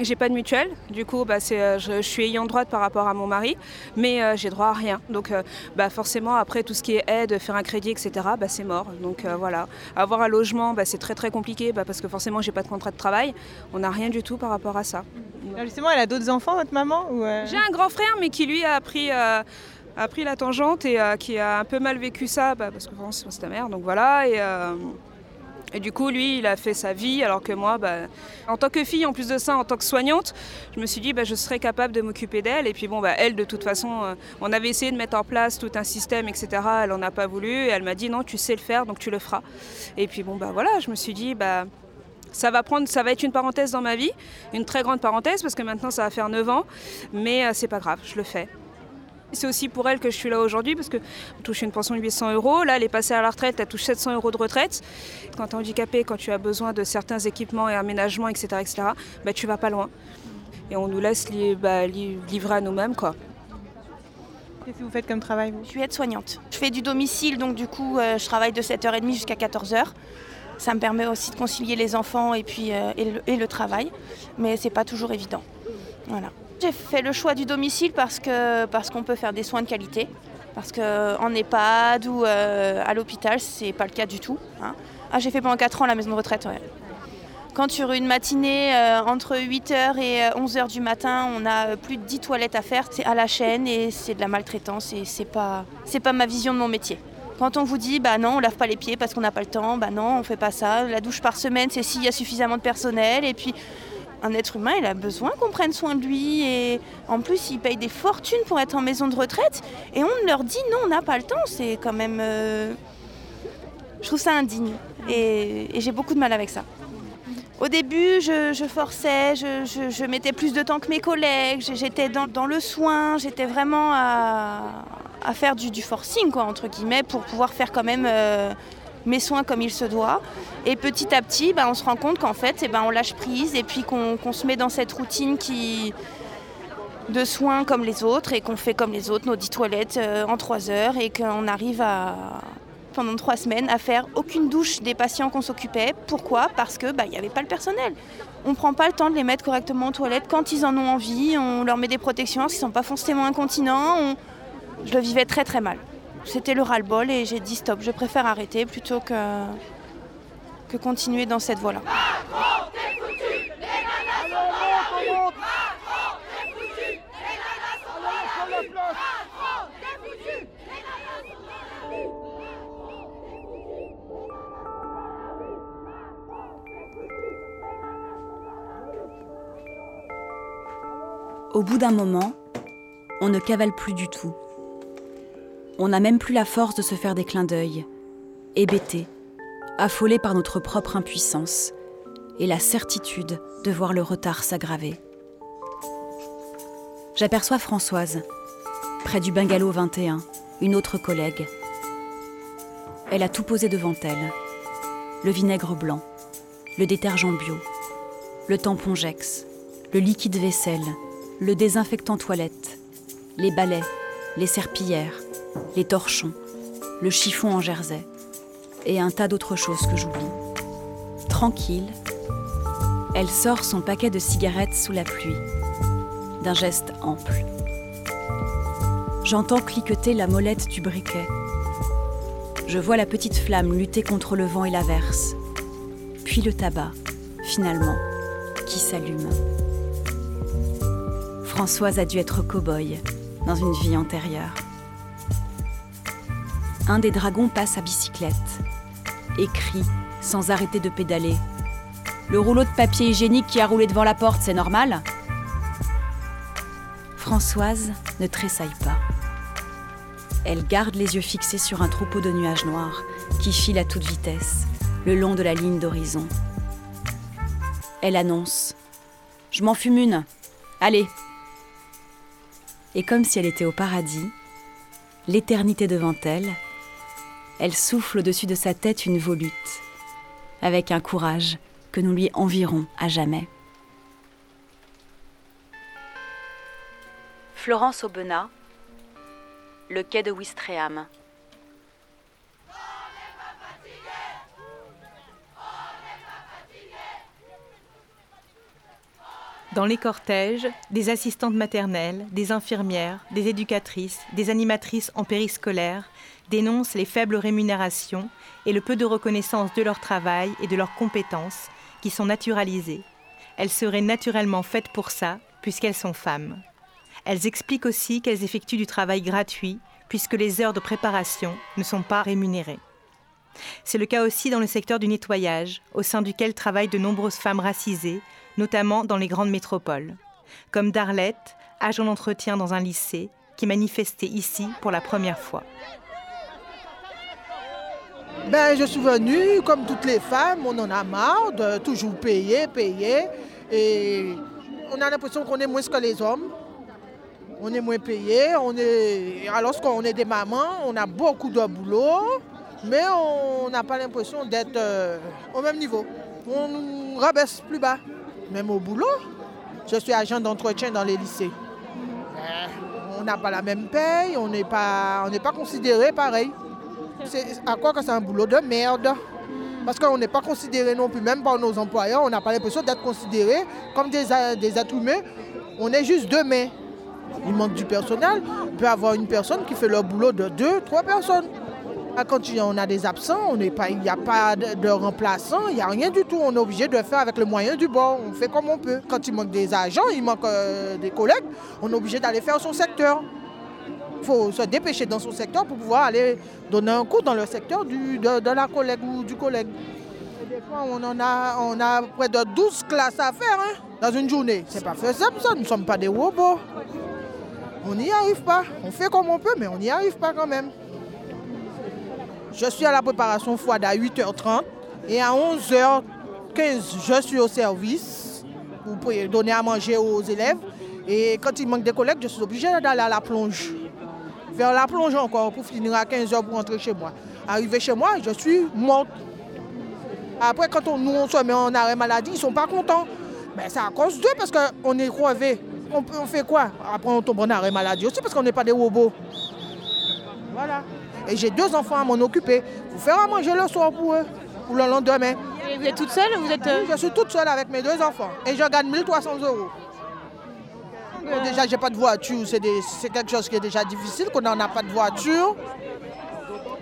j'ai pas de mutuelle. Du coup, bah, euh, je, suis ayant droit par rapport à mon mari, mais euh, j'ai droit à rien. Donc bah, forcément, après, tout ce qui est aide, faire un crédit, etc., bah, c'est mort. Donc euh, voilà. Avoir un logement, bah, c'est très très compliqué bah, parce que forcément, j'ai pas de contrat de travail. On n'a rien du tout par rapport à ça. Ah, justement, elle a d'autres enfants, votre maman euh? J'ai un grand frère, mais qui lui a pris. Euh, a pris la tangente et qui a un peu mal vécu ça parce que c'est ta mère donc voilà et et du coup, lui, il a fait sa vie, alors que moi, bah, en tant que fille, en plus de ça, en tant que soignante, je me suis dit, bah, je serais capable de m'occuper d'elle. Et puis bon, bah, elle, de toute façon, euh, on avait essayé de mettre en place tout un système, etc. Elle n'en a pas voulu. Elle m'a dit, non, tu sais le faire, donc tu le feras. Et puis bon, bah voilà, je me suis dit, bah, ça va, prendre, ça va être une parenthèse dans ma vie, une très grande parenthèse, parce que maintenant, ça va faire 9 ans. Mais euh, c'est pas grave, je le fais. C'est aussi pour elle que je suis là aujourd'hui parce que je touche une pension de 800 euros. Là, elle est passée à la retraite, elle touche 700 euros de retraite. Quand tu es handicapé, quand tu as besoin de certains équipements et aménagements, etc., etc., bah, tu vas pas loin. Et on nous laisse bah, livrer à nous-mêmes. quoi. Qu'est-ce que vous faites comme travail Je suis aide-soignante. Je fais du domicile, donc du coup, euh, je travaille de 7h30 jusqu'à 14h. Ça me permet aussi de concilier les enfants et, puis, euh, et, le, et, le, travail, mais c'est pas toujours évident. Voilà. J'ai fait le choix du domicile parce qu'on parce qu'on peut faire des soins de qualité. Parce qu'en EHPAD ou euh, à l'hôpital, c'est pas le cas du tout. Hein. Ah, j'ai fait pendant 4 ans la maison de retraite. Quand sur une matinée euh, entre 8h et 11h euh, du matin, on a plus de 10 toilettes à faire, c'est à la chaîne et c'est de la maltraitance et c'est pas, c'est pas ma vision de mon métier. Quand on vous dit bah non, on lave pas les pieds parce qu'on n'a pas le temps, bah non, on fait pas ça. La douche par semaine, c'est s'il y a suffisamment de personnel et puis un être humain, il a besoin qu'on prenne soin de lui. Et en plus, il paye des fortunes pour être en maison de retraite. Et on leur dit non, on n'a pas le temps. C'est quand même. Euh, je trouve ça indigne. Et, j'ai beaucoup de mal avec ça. Au début, je, forçais, je, mettais plus de temps que mes collègues, j'étais dans, le soin, j'étais vraiment à, faire du, forcing, quoi, entre guillemets, pour pouvoir faire quand même euh, mes soins comme il se doit. Et petit à petit, bah, on se rend compte qu'en fait, eh ben, on lâche prise et puis qu'on se met dans cette routine qui de soins comme les autres et qu'on fait comme les autres nos 10 toilettes euh, en 3 heures et qu'on arrive pendant 3 semaines à faire aucune douche des patients qu'on s'occupait. Pourquoi? Parce que bah, il n'y avait pas le personnel. On ne prend pas le temps de les mettre correctement en toilette quand ils en ont envie. On leur met des protections qu'ils ne sont pas forcément incontinents. Je le vivais très très mal. C'était le ras-le-bol et j'ai dit stop, je préfère arrêter plutôt que, que continuer dans cette voie-là. Au bout d'un moment, on ne cavale plus du tout On n'a même plus la force de se faire des clins d'œil, hébétés, affolés par notre propre impuissance et la certitude de voir le retard s'aggraver. J'aperçois Françoise, près du bungalow 21, une autre collègue. Elle a tout posé devant elle. Le vinaigre blanc, le détergent bio, le tampon Jex, le liquide vaisselle, le désinfectant toilette, les balais, les serpillères, les torchons, le chiffon en jersey et un tas d'autres choses que j'oublie. Tranquille, elle sort son paquet de cigarettes sous la pluie, d'un geste ample. J'entends cliqueter la molette du briquet. Je vois la petite flamme lutter contre le vent et l'averse, puis le tabac, finalement, qui s'allume. Françoise a dû être cow-boy dans une vie antérieure. Un des dragons passe à bicyclette et crie sans arrêter de pédaler. Le rouleau de papier hygiénique qui a roulé devant la porte, c'est normal? Françoise ne tressaille pas. Elle garde les yeux fixés sur un troupeau de nuages noirs qui file à toute vitesse le long de la ligne d'horizon. Elle annonce Je m'en fume une. Allez. Et comme si elle était au paradis, l'éternité devant elle, elle souffle au-dessus de sa tête une volute, avec un courage que nous lui environs à jamais. Florence Aubenas, le quai de Ouistreham. Dans les cortèges, des assistantes maternelles, des infirmières, des éducatrices, des animatrices en périscolaire dénoncent les faibles rémunérations et le peu de reconnaissance de leur travail et de leurs compétences qui sont naturalisées. Elles seraient naturellement faites pour ça, puisqu'elles sont femmes. Elles expliquent aussi qu'elles effectuent du travail gratuit, puisque les heures de préparation ne sont pas rémunérées. C'est le cas aussi dans le secteur du nettoyage, au sein duquel travaillent de nombreuses femmes racisées, notamment dans les grandes métropoles, comme Darlette, agent d'entretien dans un lycée, qui manifestait ici pour la première fois. Ben, je suis venue, comme toutes les femmes, on en a marre de toujours payer, payer. Et on a l'impression qu'on est moins que les hommes. On est moins payé, on est... alors qu'on est des mamans, on a beaucoup de boulot, mais on n'a pas l'impression d'être euh, au même niveau. On nous rabaisse plus bas, même au boulot. Je suis agent d'entretien dans les lycées. Ben, on n'a pas la même paye, on n'est pas, pas considéré pareil. À quoi que c'est un boulot de merde parce qu'on n'est pas considéré non plus, même par nos employeurs, on n'a pas l'impression d'être considéré comme des, des êtres humains. On est juste deux mains il manque du personnel. Il peut avoir une personne qui fait le boulot de deux, trois personnes. Ah, quand on a des absents, il n'y a pas de, remplaçant, il n'y a rien du tout. On est obligé de faire avec le moyen du bord. On fait comme on peut. Quand il manque des agents, il manque euh, des collègues, on est obligé d'aller faire son secteur. Il faut se dépêcher dans son secteur pour pouvoir aller donner un coup dans le secteur de, la collègue ou du collègue. des fois, on, en a, on a près de 12 classes à faire hein, dans une journée. C'est pas faisable ça, nous ne sommes pas des robots. On n'y arrive pas. On fait comme on peut, mais on n'y arrive pas quand même. Je suis à la préparation froide à 8h30 et à 11h15, je suis au service. Pouvez donner à manger aux élèves. Et quand il manque des collègues, je suis obligé d'aller à la plonge. Faire la plonge encore pour finir à 15h pour rentrer chez moi. Arrivé chez moi, je suis morte. Après, quand on, nous on se met en arrêt maladie, ils ne sont pas contents. Mais c'est à cause d'eux parce qu'on est crevé on, fait quoi? Après, on tombe en arrêt maladie aussi parce qu'on n'est pas des robots. Voilà. Et j'ai deux enfants à m'en occuper. Vous faire à manger le soir pour eux, pour le lendemain. Et vous êtes toute seule vous êtes... je suis toute seule avec mes deux enfants. Et je gagne 1300 euros. Euh... Déjà, j'ai pas de voiture. C'est quelque chose qui est déjà difficile, qu'on n'en a pas de voiture.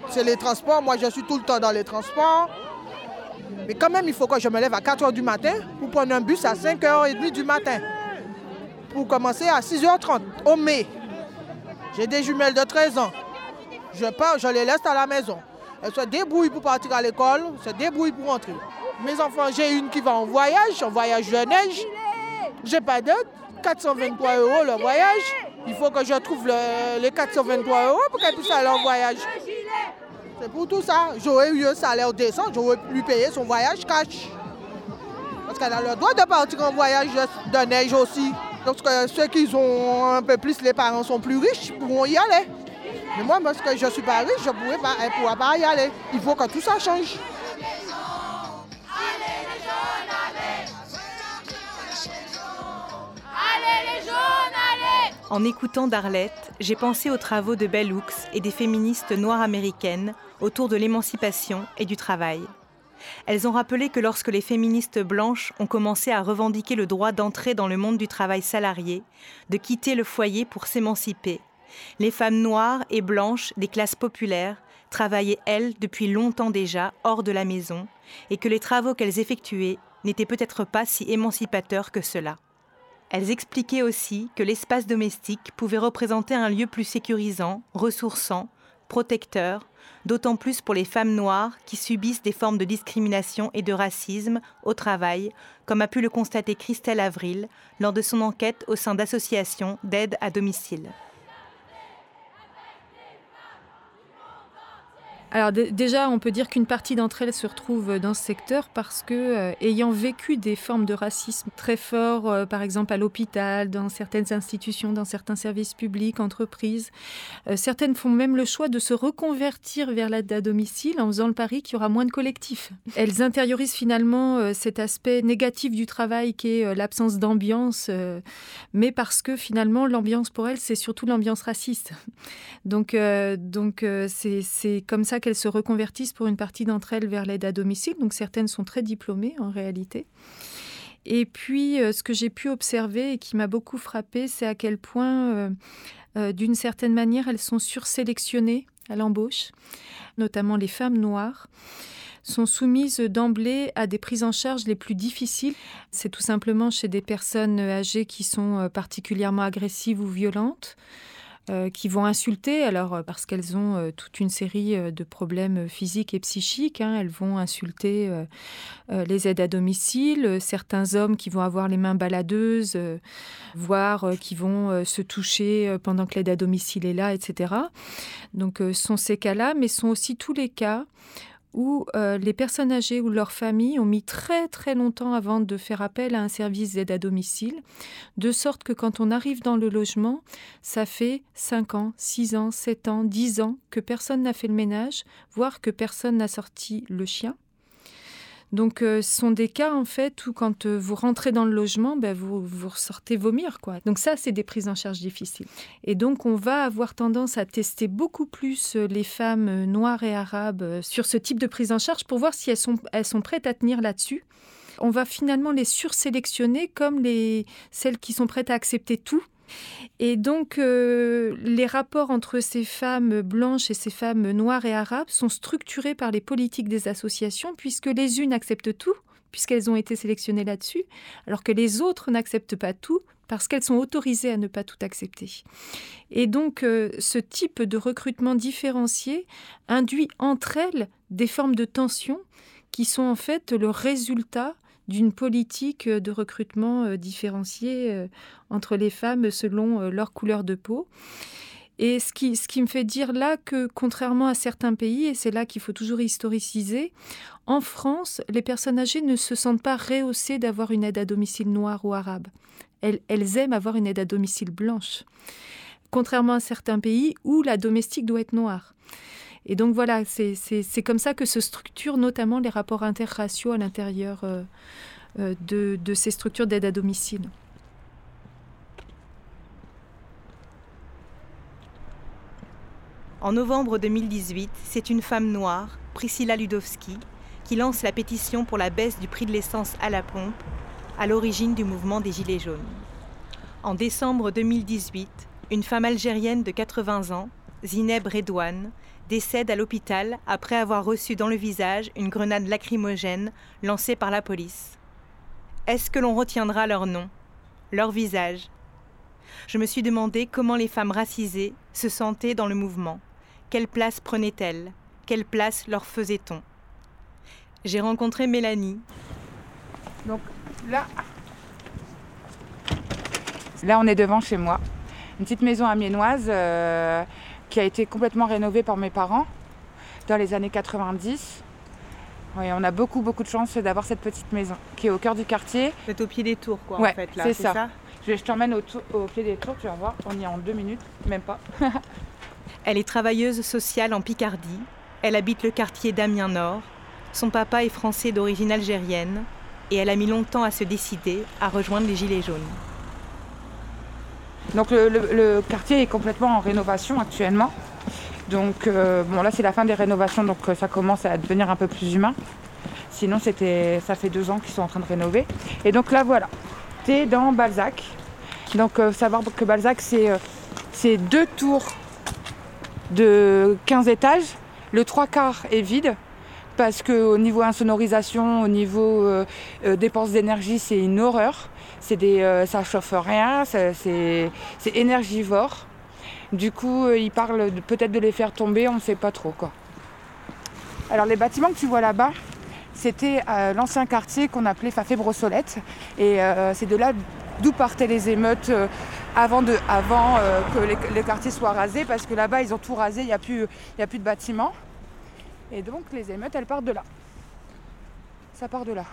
C'est les transports. Moi, je suis tout le temps dans les transports. Mais quand même, il faut que je me lève à 4 h du matin pour prendre un bus à 5h30 du matin pour commencer à 6h30 au mai. J'ai des jumelles de 13 ans. Je pars, je les laisse à la maison. Elles se débrouillent pour partir à l'école, se débrouillent pour rentrer. Mes enfants, j'ai une qui va en voyage, en voyage de neige. J'ai pas de 423 euros le voyage. Il faut que je trouve les 423 euros pour qu'elle puisse aller en voyage. C'est pour tout ça. J'aurais eu un salaire décent, j'aurais pu lui payer son voyage cash. Parce qu'elle a le droit de partir en voyage de neige aussi. Donc ceux qui ont un peu plus, les parents sont plus riches, pourront y aller. Mais moi, parce que je ne suis pas riche, je pourrais pas, elle ne pourra pas y aller. Il faut que tout ça change. En écoutant Darlette, j'ai pensé aux travaux de Bell Hooks et des féministes noires américaines autour de l'émancipation et du travail. Elles ont rappelé que lorsque les féministes blanches ont commencé à revendiquer le droit d'entrer dans le monde du travail salarié, de quitter le foyer pour s'émanciper, les femmes noires et blanches des classes populaires travaillaient, elles, depuis longtemps déjà, hors de la maison, et que les travaux qu'elles effectuaient n'étaient peut-être pas si émancipateurs que cela. Elles expliquaient aussi que l'espace domestique pouvait représenter un lieu plus sécurisant, ressourçant, protecteur, d'autant plus pour les femmes noires qui subissent des formes de discrimination et de racisme au travail, comme a pu le constater Christelle Avril lors de son enquête au sein d'associations d'aide à domicile. Alors déjà, on peut dire qu'une partie d'entre elles se retrouve dans ce secteur parce que, euh, ayant vécu des formes de racisme très forts, euh, par exemple à l'hôpital, dans certaines institutions, dans certains services publics, entreprises, euh, certaines font même le choix de se reconvertir vers l'aide à domicile en faisant le pari qu'il y aura moins de collectifs. Elles intériorisent finalement cet aspect négatif du travail qui est l'absence d'ambiance, mais parce que finalement l'ambiance pour elles, c'est surtout l'ambiance raciste. Donc, donc c'est comme ça qu'elles se reconvertissent pour une partie d'entre elles vers l'aide à domicile. Donc certaines sont très diplômées en réalité. Et puis, euh, ce que j'ai pu observer et qui m'a beaucoup frappé, c'est à quel point, euh, euh, d'une certaine manière, elles sont sursélectionnées à l'embauche, notamment les femmes noires sont soumises d'emblée à des prises en charge les plus difficiles. C'est tout simplement chez des personnes âgées qui sont particulièrement agressives ou violentes, euh, qui vont insulter, alors euh, parce qu'elles ont euh, toute une série de problèmes physiques et psychiques. Hein. elles vont insulter les aides à domicile, certains hommes qui vont avoir les mains baladeuses, voire qui vont se toucher pendant que l'aide à domicile est là, etc. Donc, ce sont ces cas-là, mais ce sont aussi tous les cas où euh, les personnes âgées ou leurs familles ont mis très très longtemps avant de faire appel à un service d'aide à domicile, de sorte que quand on arrive dans le logement, ça fait 5 ans, 6 ans, 7 ans, 10 ans que personne n'a fait le ménage, voire que personne n'a sorti le chien. Donc, euh, ce sont des cas, en fait, où quand euh, vous rentrez dans le logement, ben, vous, vous ressortez vomir. Quoi. Donc, ça, c'est des prises en charge difficiles. Et donc, on va avoir tendance à tester beaucoup plus euh, les femmes noires et arabes sur ce type de prise en charge pour voir si elles sont, elles sont prêtes à tenir là-dessus. On va finalement les sursélectionner comme les, celles qui sont prêtes à accepter tout et donc, euh, les rapports entre ces femmes blanches et ces femmes noires et arabes sont structurés par les politiques des associations, puisque les unes acceptent tout, puisqu'elles ont été sélectionnées là-dessus, alors que les autres n'acceptent pas tout, parce qu'elles sont autorisées à ne pas tout accepter. Et donc, euh, ce type de recrutement différencié induit entre elles des formes de tension qui sont en fait le résultat d'une politique de recrutement euh, différenciée euh, entre les femmes selon euh, leur couleur de peau. Et ce qui, ce qui me fait dire là que, contrairement à certains pays, et c'est là qu'il faut toujours historiciser, en France, les personnes âgées ne se sentent pas rehaussées d'avoir une aide à domicile noire ou arabe. Elles, elles aiment avoir une aide à domicile blanche. Contrairement à certains pays où la domestique doit être noire. Et donc voilà, c'est comme ça que se structurent notamment les rapports interraciaux à l'intérieur euh, euh, de, de ces structures d'aide à domicile. En novembre 2018, c'est une femme noire, Priscilla Ludowski, qui lance la pétition pour la baisse du prix de l'essence à la pompe, à l'origine du mouvement des Gilets jaunes. En décembre 2018, une femme algérienne de 80 ans, Zineb Redouane, décède à l'hôpital après avoir reçu dans le visage une grenade lacrymogène lancée par la police. Est-ce que l'on retiendra leur nom, leur visage? Je me suis demandé comment les femmes racisées se sentaient dans le mouvement. Quelle place prenaient-elles? Quelle place leur faisait-on? J'ai rencontré Mélanie. Donc là, là on est devant chez moi. une petite maison amiénoise euh, qui a été complètement rénovée par mes parents dans les années 90. Oui, on a beaucoup, beaucoup de chance d'avoir cette petite maison qui est au cœur du quartier. Êtes au pied des tours, quoi, ouais, en fait, là, c'est c'est ça. ça? Je, je t'emmène au, au pied des tours, tu vas voir, on y est en deux minutes, même pas. (laughs) Elle est travailleuse sociale en Picardie. Elle habite le quartier d'Amiens Nord. Son papa est français d'origine algérienne et elle a mis longtemps à se décider à rejoindre les Gilets jaunes. Donc le, quartier est complètement en rénovation actuellement. Donc euh, bon là c'est la fin des rénovations donc euh, ça commence à devenir un peu plus humain. Sinon c'était ça fait deux ans qu'ils sont en train de rénover. Et donc là voilà, t'es dans Balzac. Donc euh, savoir que Balzac c'est deux tours de 15 étages. Le trois quarts est vide parce qu'au niveau insonorisation, au niveau dépenses d'énergie, c'est une horreur. C'est des, euh, ça chauffe rien, c'est énergivore. Du coup, euh, ils parlent peut-être de les faire tomber, on ne sait pas trop quoi. Alors les bâtiments que tu vois là-bas, c'était euh, l'ancien quartier qu'on appelait Fafé-Brossolette. Et c'est de là d'où partaient les émeutes avant, de, avant que les, les quartiers soient rasés, parce que là-bas, ils ont tout rasé, il n'y a, a plus de bâtiments. Et donc les émeutes, elles partent de là. Ça part de là.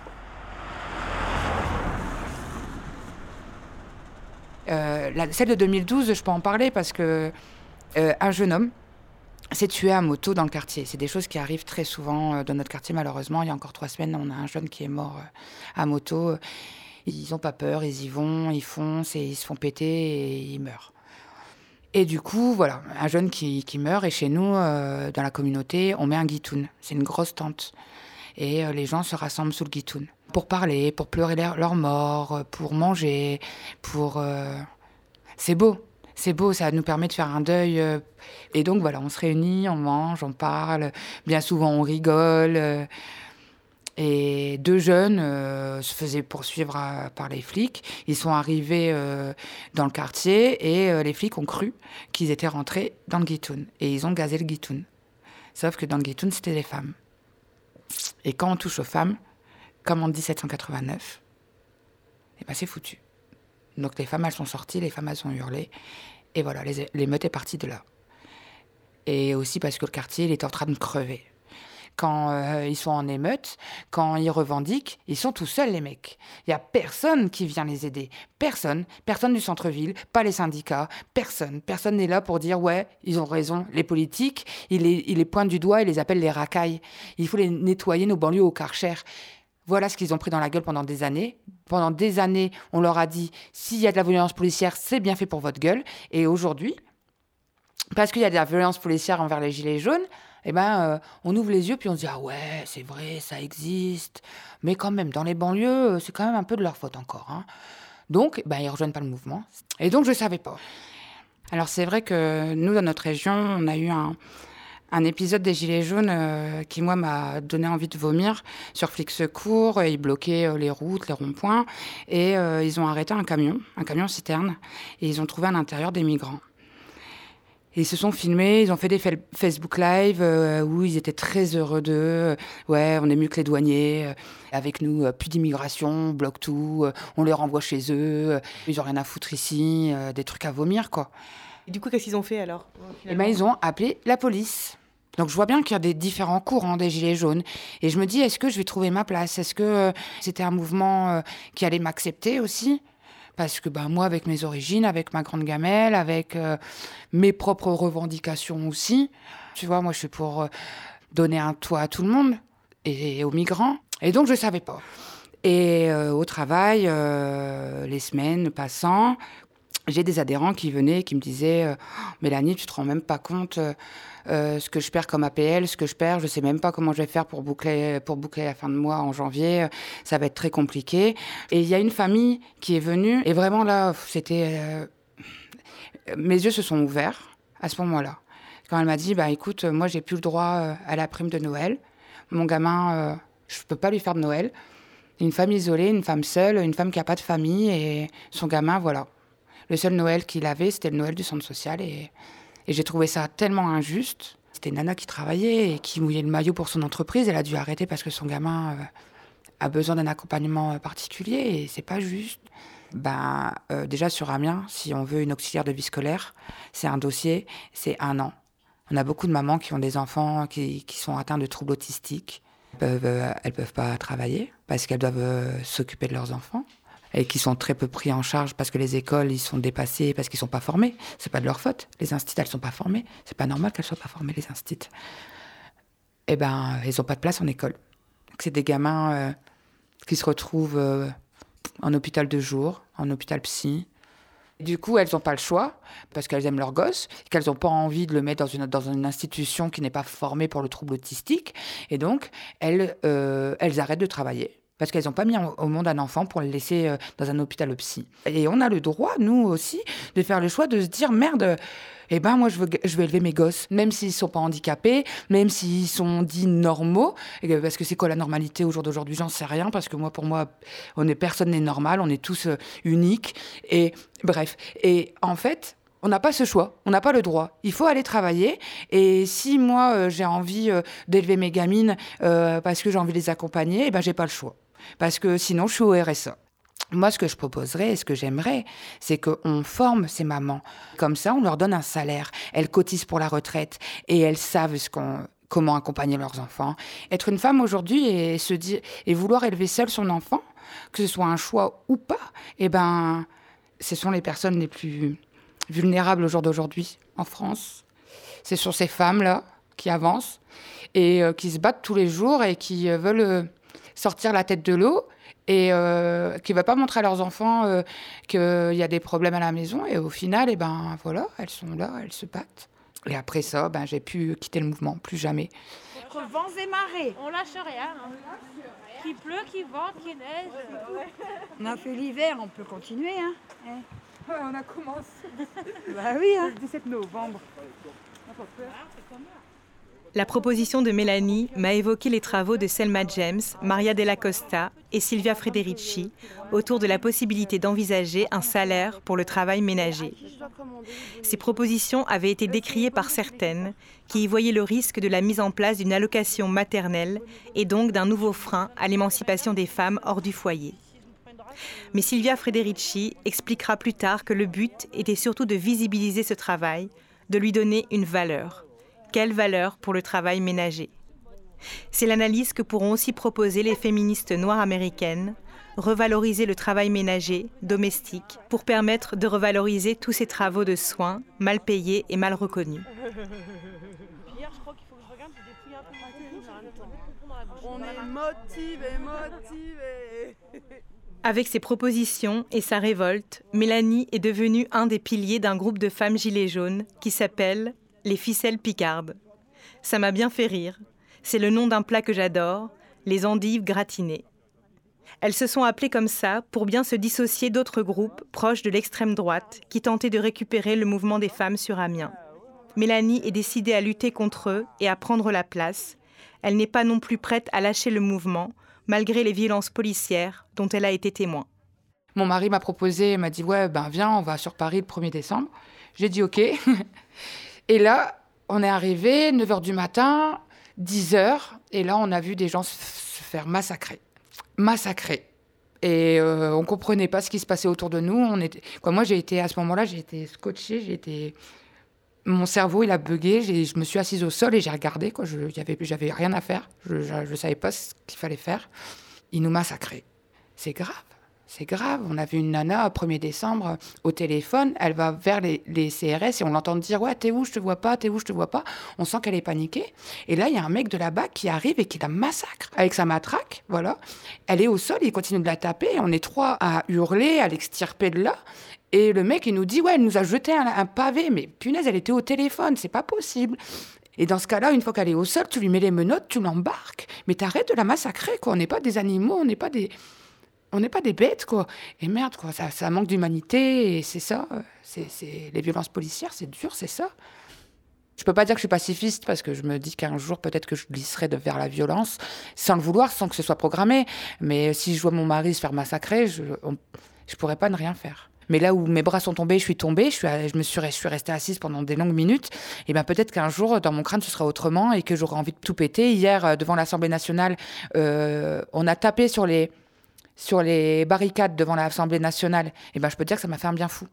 La- celle de 2012, je peux en parler parce que euh, un jeune homme s'est tué à moto dans le quartier. C'est des choses qui arrivent très souvent euh, dans notre quartier, malheureusement. Il y a encore trois semaines, on a un jeune qui est mort euh, à moto. Ils n'ont pas peur, ils y vont, ils foncent et ils se font péter et ils meurent. Et du coup, voilà, un jeune qui, meurt. Et chez nous, euh, dans la communauté, on met un guitoun. C'est une grosse tente. Et euh, les gens se rassemblent sous le guitoun pour parler, pour pleurer leur, mort, euh, pour manger, pour... euh, C'est beau. C'est beau, ça nous permet de faire un deuil. euh, Et donc voilà, on se réunit, on mange, on parle. Bien souvent, on rigole. Et deux jeunes se faisaient poursuivre par les flics. Ils sont arrivés dans le quartier et les flics ont cru qu'ils étaient rentrés dans le guitoun. Et ils ont gazé le guitoun. Sauf que dans le guitoun, c'était les femmes. Et quand on touche aux femmes, comme en 1789, eh ben c'est foutu. Donc les femmes, elles sont sorties, les femmes, elles ont hurlé. Et voilà, l'émeute est partie de là. Et aussi parce que le quartier, il est en train de crever. Quand euh, ils sont en émeute, quand ils revendiquent, ils sont tout seuls, les mecs. Il n'y a personne qui vient les aider. Personne. Personne du centre-ville, pas les syndicats, personne. Personne n'est là pour dire ouais, ils ont raison. Les politiques, ils les, ils les pointent du doigt et les appellent les racailles. Il faut les nettoyer, nos banlieues au karcher. Voilà ce qu'ils ont pris dans la gueule pendant des années. Pendant des années, on leur a dit s'il y a de la violence policière, c'est bien fait pour votre gueule. Et aujourd'hui, parce qu'il y a de la violence policière envers les gilets jaunes, eh ben, euh, on ouvre les yeux puis on se dit ah ouais, c'est vrai, ça existe. Mais quand même, dans les banlieues, euh, c'est quand même un peu de leur faute encore. hein. Donc, ben, ils rejoignent pas le mouvement. Et donc, je savais pas. Alors, c'est vrai que nous, dans notre région, on a eu un, un épisode des Gilets jaunes euh, qui, moi, m'a donné envie de vomir. Sur Flic Secours, ils bloquaient euh, les routes, les ronds-points. Et euh, ils ont arrêté un camion, un camion citerne. Et ils ont trouvé à l'intérieur des migrants. Ils se sont filmés, ils ont fait des fa- Facebook Live où ils étaient très heureux d'eux. Ouais, on est mieux que les douaniers. avec nous, plus d'immigration, on bloque tout, on les renvoie chez eux. ils ont rien à foutre ici, des trucs à vomir, quoi. Et du coup, qu'est-ce qu'ils ont fait alors Et ben, ils ont appelé la police. Donc je vois bien qu'il y a des différents courants des gilets jaunes. Et je me dis, est-ce que je vais trouver ma place? Est-ce que euh, c'était un mouvement euh, qui allait m'accepter aussi? Parce que ben, moi, avec mes origines, avec ma grande gamelle, avec euh, mes propres revendications aussi, tu vois, moi je suis pour euh, donner un toit à tout le monde et, aux migrants. Et donc je ne savais pas. Et euh, au travail, euh, les semaines passant, j'ai des adhérents qui venaient, qui me disaient euh, Mélanie, tu te rends même pas compte euh, euh, ce que je perds comme APL, ce que je perds, je sais même pas comment je vais faire pour boucler, pour boucler la fin de mois en janvier, ça va être très compliqué. Et il y a une famille qui est venue, et vraiment là, c'était. mes yeux se sont ouverts à ce moment-là. Quand elle m'a dit Bah écoute, moi j'ai plus le droit à la prime de Noël, mon gamin, je peux pas lui faire de Noël. Une femme isolée, une femme seule, une femme qui a pas de famille, et son gamin, voilà. Le seul Noël qu'il avait, c'était le Noël du centre social. Et, j'ai trouvé ça tellement injuste. C'était nana qui travaillait et qui mouillait le maillot pour son entreprise. Elle a dû arrêter parce que son gamin euh, a besoin d'un accompagnement euh, particulier et c'est pas juste. ben, euh, déjà sur Amiens, si on veut une auxiliaire de vie scolaire, c'est un dossier, c'est un an. On a beaucoup de mamans qui ont des enfants qui, sont atteints de troubles autistiques. Elles peuvent, peuvent pas travailler parce qu'elles doivent s'occuper de leurs enfants et qui sont très peu pris en charge parce que les écoles ils sont dépassés parce qu'ils sont pas formés. C'est pas de leur faute. Les instituts elles sont pas formées. C'est pas normal qu'elles soient pas formées les instituts. Eh ben ils ont pas de place en école. C'est des gamins euh, qui se retrouvent euh, en hôpital de jour, en hôpital psy. Du coup, elles n'ont pas le choix, parce qu'elles aiment leur gosse, qu'elles n'ont pas envie de le mettre dans une, dans une institution qui n'est pas formée pour le trouble autistique. Et donc, elles, euh, elles arrêtent de travailler. Parce qu'elles n'ont pas mis au monde un enfant pour le laisser euh, dans un hôpital psy. Et on a le droit, nous aussi, de faire le choix de se dire merde, eh ben moi je veux, je veux élever mes gosses, même s'ils sont pas handicapés, même s'ils sont dits normaux. Parce que c'est quoi la normalité au jour d'aujourd'hui? J'en sais rien, parce que moi, pour moi, on est personne n'est normal, on est tous euh, uniques. Et bref. Et en fait, on n'a pas ce choix, on n'a pas le droit. Il faut aller travailler. Et si moi, euh, j'ai envie d'élever mes gamines parce que j'ai envie de les accompagner, eh ben, j'ai pas le choix. Parce que sinon, je suis au RSA. Moi, ce que je proposerais et ce que j'aimerais, c'est qu'on forme ces mamans. Comme ça, on leur donne un salaire. Elles cotisent pour la retraite et elles savent comment accompagner leurs enfants. Être une femme aujourd'hui et vouloir élever seule son enfant, que ce soit un choix ou pas, eh ben, ce sont les personnes les plus vulnérables au jour d'aujourd'hui en France. Ce sont ces femmes-là qui avancent et euh, qui se battent tous les jours et qui euh, veulent euh, sortir la tête de l'eau et euh, qui ne veulent pas montrer à leurs enfants euh, qu'il y a des problèmes à la maison. Et au final, eh ben, voilà, elles sont là, elles se battent. Et après ça, ben, j'ai pu quitter le mouvement, plus jamais. Entre vents et marées. On lâche rien. hein. Qui pleut, qui vente, qui neige. On a fait l'hiver, on peut continuer. Hein. Hein. on a commencé. Bah oui. Hein. 17 novembre. La proposition de Mélanie m'a évoqué les travaux de Selma James, Maria Della Costa et Silvia Frederici autour de la possibilité d'envisager un salaire pour le travail ménager. Ces propositions avaient été décriées par certaines qui y voyaient le risque de la mise en place d'une allocation maternelle et donc d'un nouveau frein à l'émancipation des femmes hors du foyer. Mais Silvia Frederici expliquera plus tard que le but était surtout de visibiliser ce travail, de lui donner une valeur. Quelle valeur pour le travail ménager C'est l'analyse que pourront aussi proposer les féministes noires américaines, revaloriser le travail ménager, domestique, pour permettre de revaloriser tous ces travaux de soins mal payés et mal reconnus. Hier, je crois qu'il faut que je regarde, j'ai dépouillé un peu ma tenue en même temps. On est motivés, motivés. Avec ses propositions et sa révolte, Mélanie est devenue un des piliers d'un groupe de femmes gilets jaunes qui s'appelle les ficelles picardes. Ça m'a bien fait rire. C'est le nom d'un plat que j'adore, les endives gratinées. Elles se sont appelées comme ça pour bien se dissocier d'autres groupes proches de l'extrême droite qui tentaient de récupérer le mouvement des femmes sur Amiens. Mélanie est décidée à lutter contre eux et à prendre la place. Elle n'est pas non plus prête à lâcher le mouvement, malgré les violences policières dont elle a été témoin. Mon mari m'a proposé, m'a dit Ouais, ben viens, on va sur Paris le 1er décembre. J'ai dit OK. (laughs) et là, on est arrivé, 9h du matin, 10h, et là, on a vu des gens se faire massacrer. Massacrer. Et euh, on comprenait pas ce qui se passait autour de nous. Moi, j'ai été, à ce moment-là, j'ai été scotchée, j'ai été. Mon cerveau, il a bugué. Je me suis assise au sol et j'ai regardé. Quoi. Je n'avais j'avais rien à faire. Je ne savais pas ce qu'il fallait faire. Ils nous massacraient. C'est grave. C'est grave. On a vu une nana, au 1er décembre, au téléphone. Elle va vers les, CRS et on l'entend dire Ouais, t'es où Je te vois pas. T'es où Je te vois pas. On sent qu'elle est paniquée. Et là, il y a un mec de là-bas qui arrive et qui la massacre avec sa matraque. Voilà. Elle est au sol, il continue de la taper. On est trois à hurler, à l'extirper de là. Et le mec, il nous dit Ouais, elle nous a jeté un pavé. Mais punaise, elle était au téléphone. C'est pas possible. Et dans ce cas-là, une fois qu'elle est au sol, tu lui mets les menottes, tu l'embarques. Mais t'arrêtes de la massacrer, quoi. On n'est pas des animaux, on n'est pas des. On n'est pas des bêtes, quoi. Et merde, quoi. Ça, ça manque d'humanité, et c'est ça. C'est. Les violences policières, c'est dur, c'est ça. Je peux pas dire que je suis pacifiste parce que je me dis qu'un jour peut-être que je glisserai de vers la violence sans le vouloir, sans que ce soit programmé. Mais si je vois mon mari se faire massacrer, je on- je pourrais pas ne rien faire. Mais là où mes bras sont tombés, je suis tombée, je, suis, je me suis, je suis restée assise pendant des longues minutes. Et bien peut-être qu'un jour, dans mon crâne, ce sera autrement et que j'aurai envie de tout péter. Hier, euh, devant l'Assemblée nationale, euh, on a tapé sur les, sur les barricades devant l'Assemblée nationale, eh ben, je peux dire que ça m'a fait un bien fou.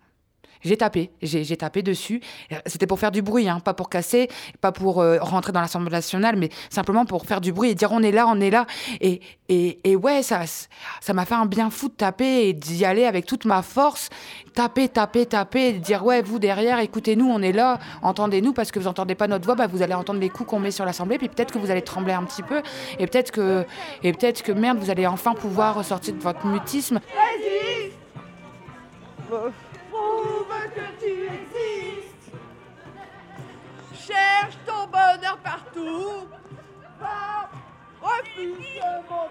J'ai tapé, j'ai tapé dessus. C'était pour faire du bruit, hein, pas pour casser, pas pour euh, rentrer dans l'Assemblée nationale, mais simplement pour faire du bruit et dire on est là, on est là. Et, et, et ouais, ça ça m'a fait un bien fou de taper et d'y aller avec toute ma force. Taper, taper, taper, et dire ouais, vous derrière, écoutez-nous, on est là, entendez-nous, parce que vous entendez pas notre voix, bah, vous allez entendre les coups qu'on met sur l'Assemblée, puis peut-être que vous allez trembler un petit peu, et peut-être que, et peut-être que merde, vous allez enfin pouvoir ressortir de votre mutisme. Vas-y Prouve que tu existes. Cherche ton bonheur partout. Va, refuse mon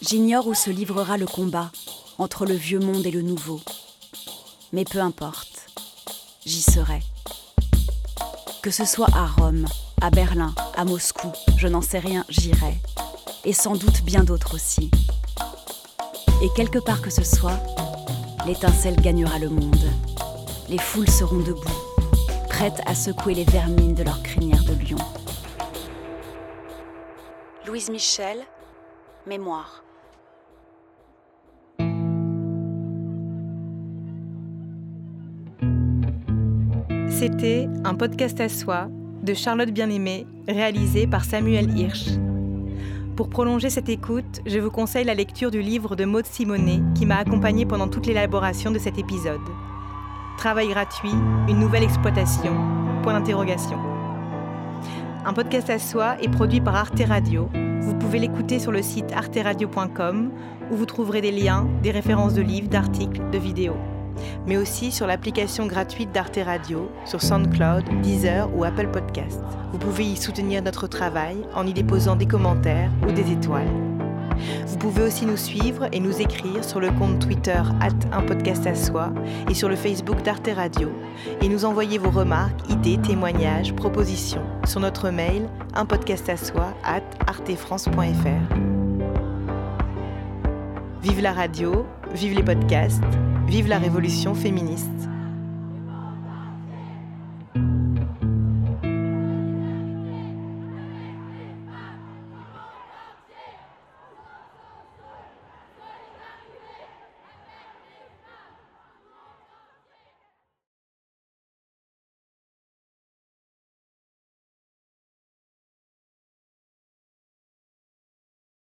J'ignore où se livrera le combat entre le vieux monde et le nouveau. Mais peu importe, j'y serai. Que ce soit à Rome, à Berlin, à Moscou, je n'en sais rien, j'irai. Et sans doute bien d'autres aussi. Et quelque part que ce soit, l'étincelle gagnera le monde. Les foules seront debout, prêtes à secouer les vermines de leur crinière de lion. Louise Michel, Mémoire. C'était un podcast à soi de Charlotte Bien-Aimée, réalisé par Samuel Hirsch. Pour prolonger cette écoute, je vous conseille la lecture du livre de Maud Simonet qui m'a accompagnée pendant toute l'élaboration de cet épisode. Travail gratuit, une nouvelle exploitation Point d'interrogation. Un podcast à soi est produit par Arte Radio. Vous pouvez l'écouter sur le site arteradio.com où vous trouverez des liens, des références de livres, d'articles, de vidéos mais aussi sur l'application gratuite d'Arte Radio, sur SoundCloud, Deezer ou Apple Podcasts. Vous pouvez y soutenir notre travail en y déposant des commentaires ou des étoiles. Vous pouvez aussi nous suivre et nous écrire sur le compte Twitter un à soi et sur le Facebook d'Arte Radio et nous envoyer vos remarques, idées, témoignages, propositions sur notre mail un podcast à soi at artefrance.fr. Vive la radio, vive les podcasts, Vive la révolution féministe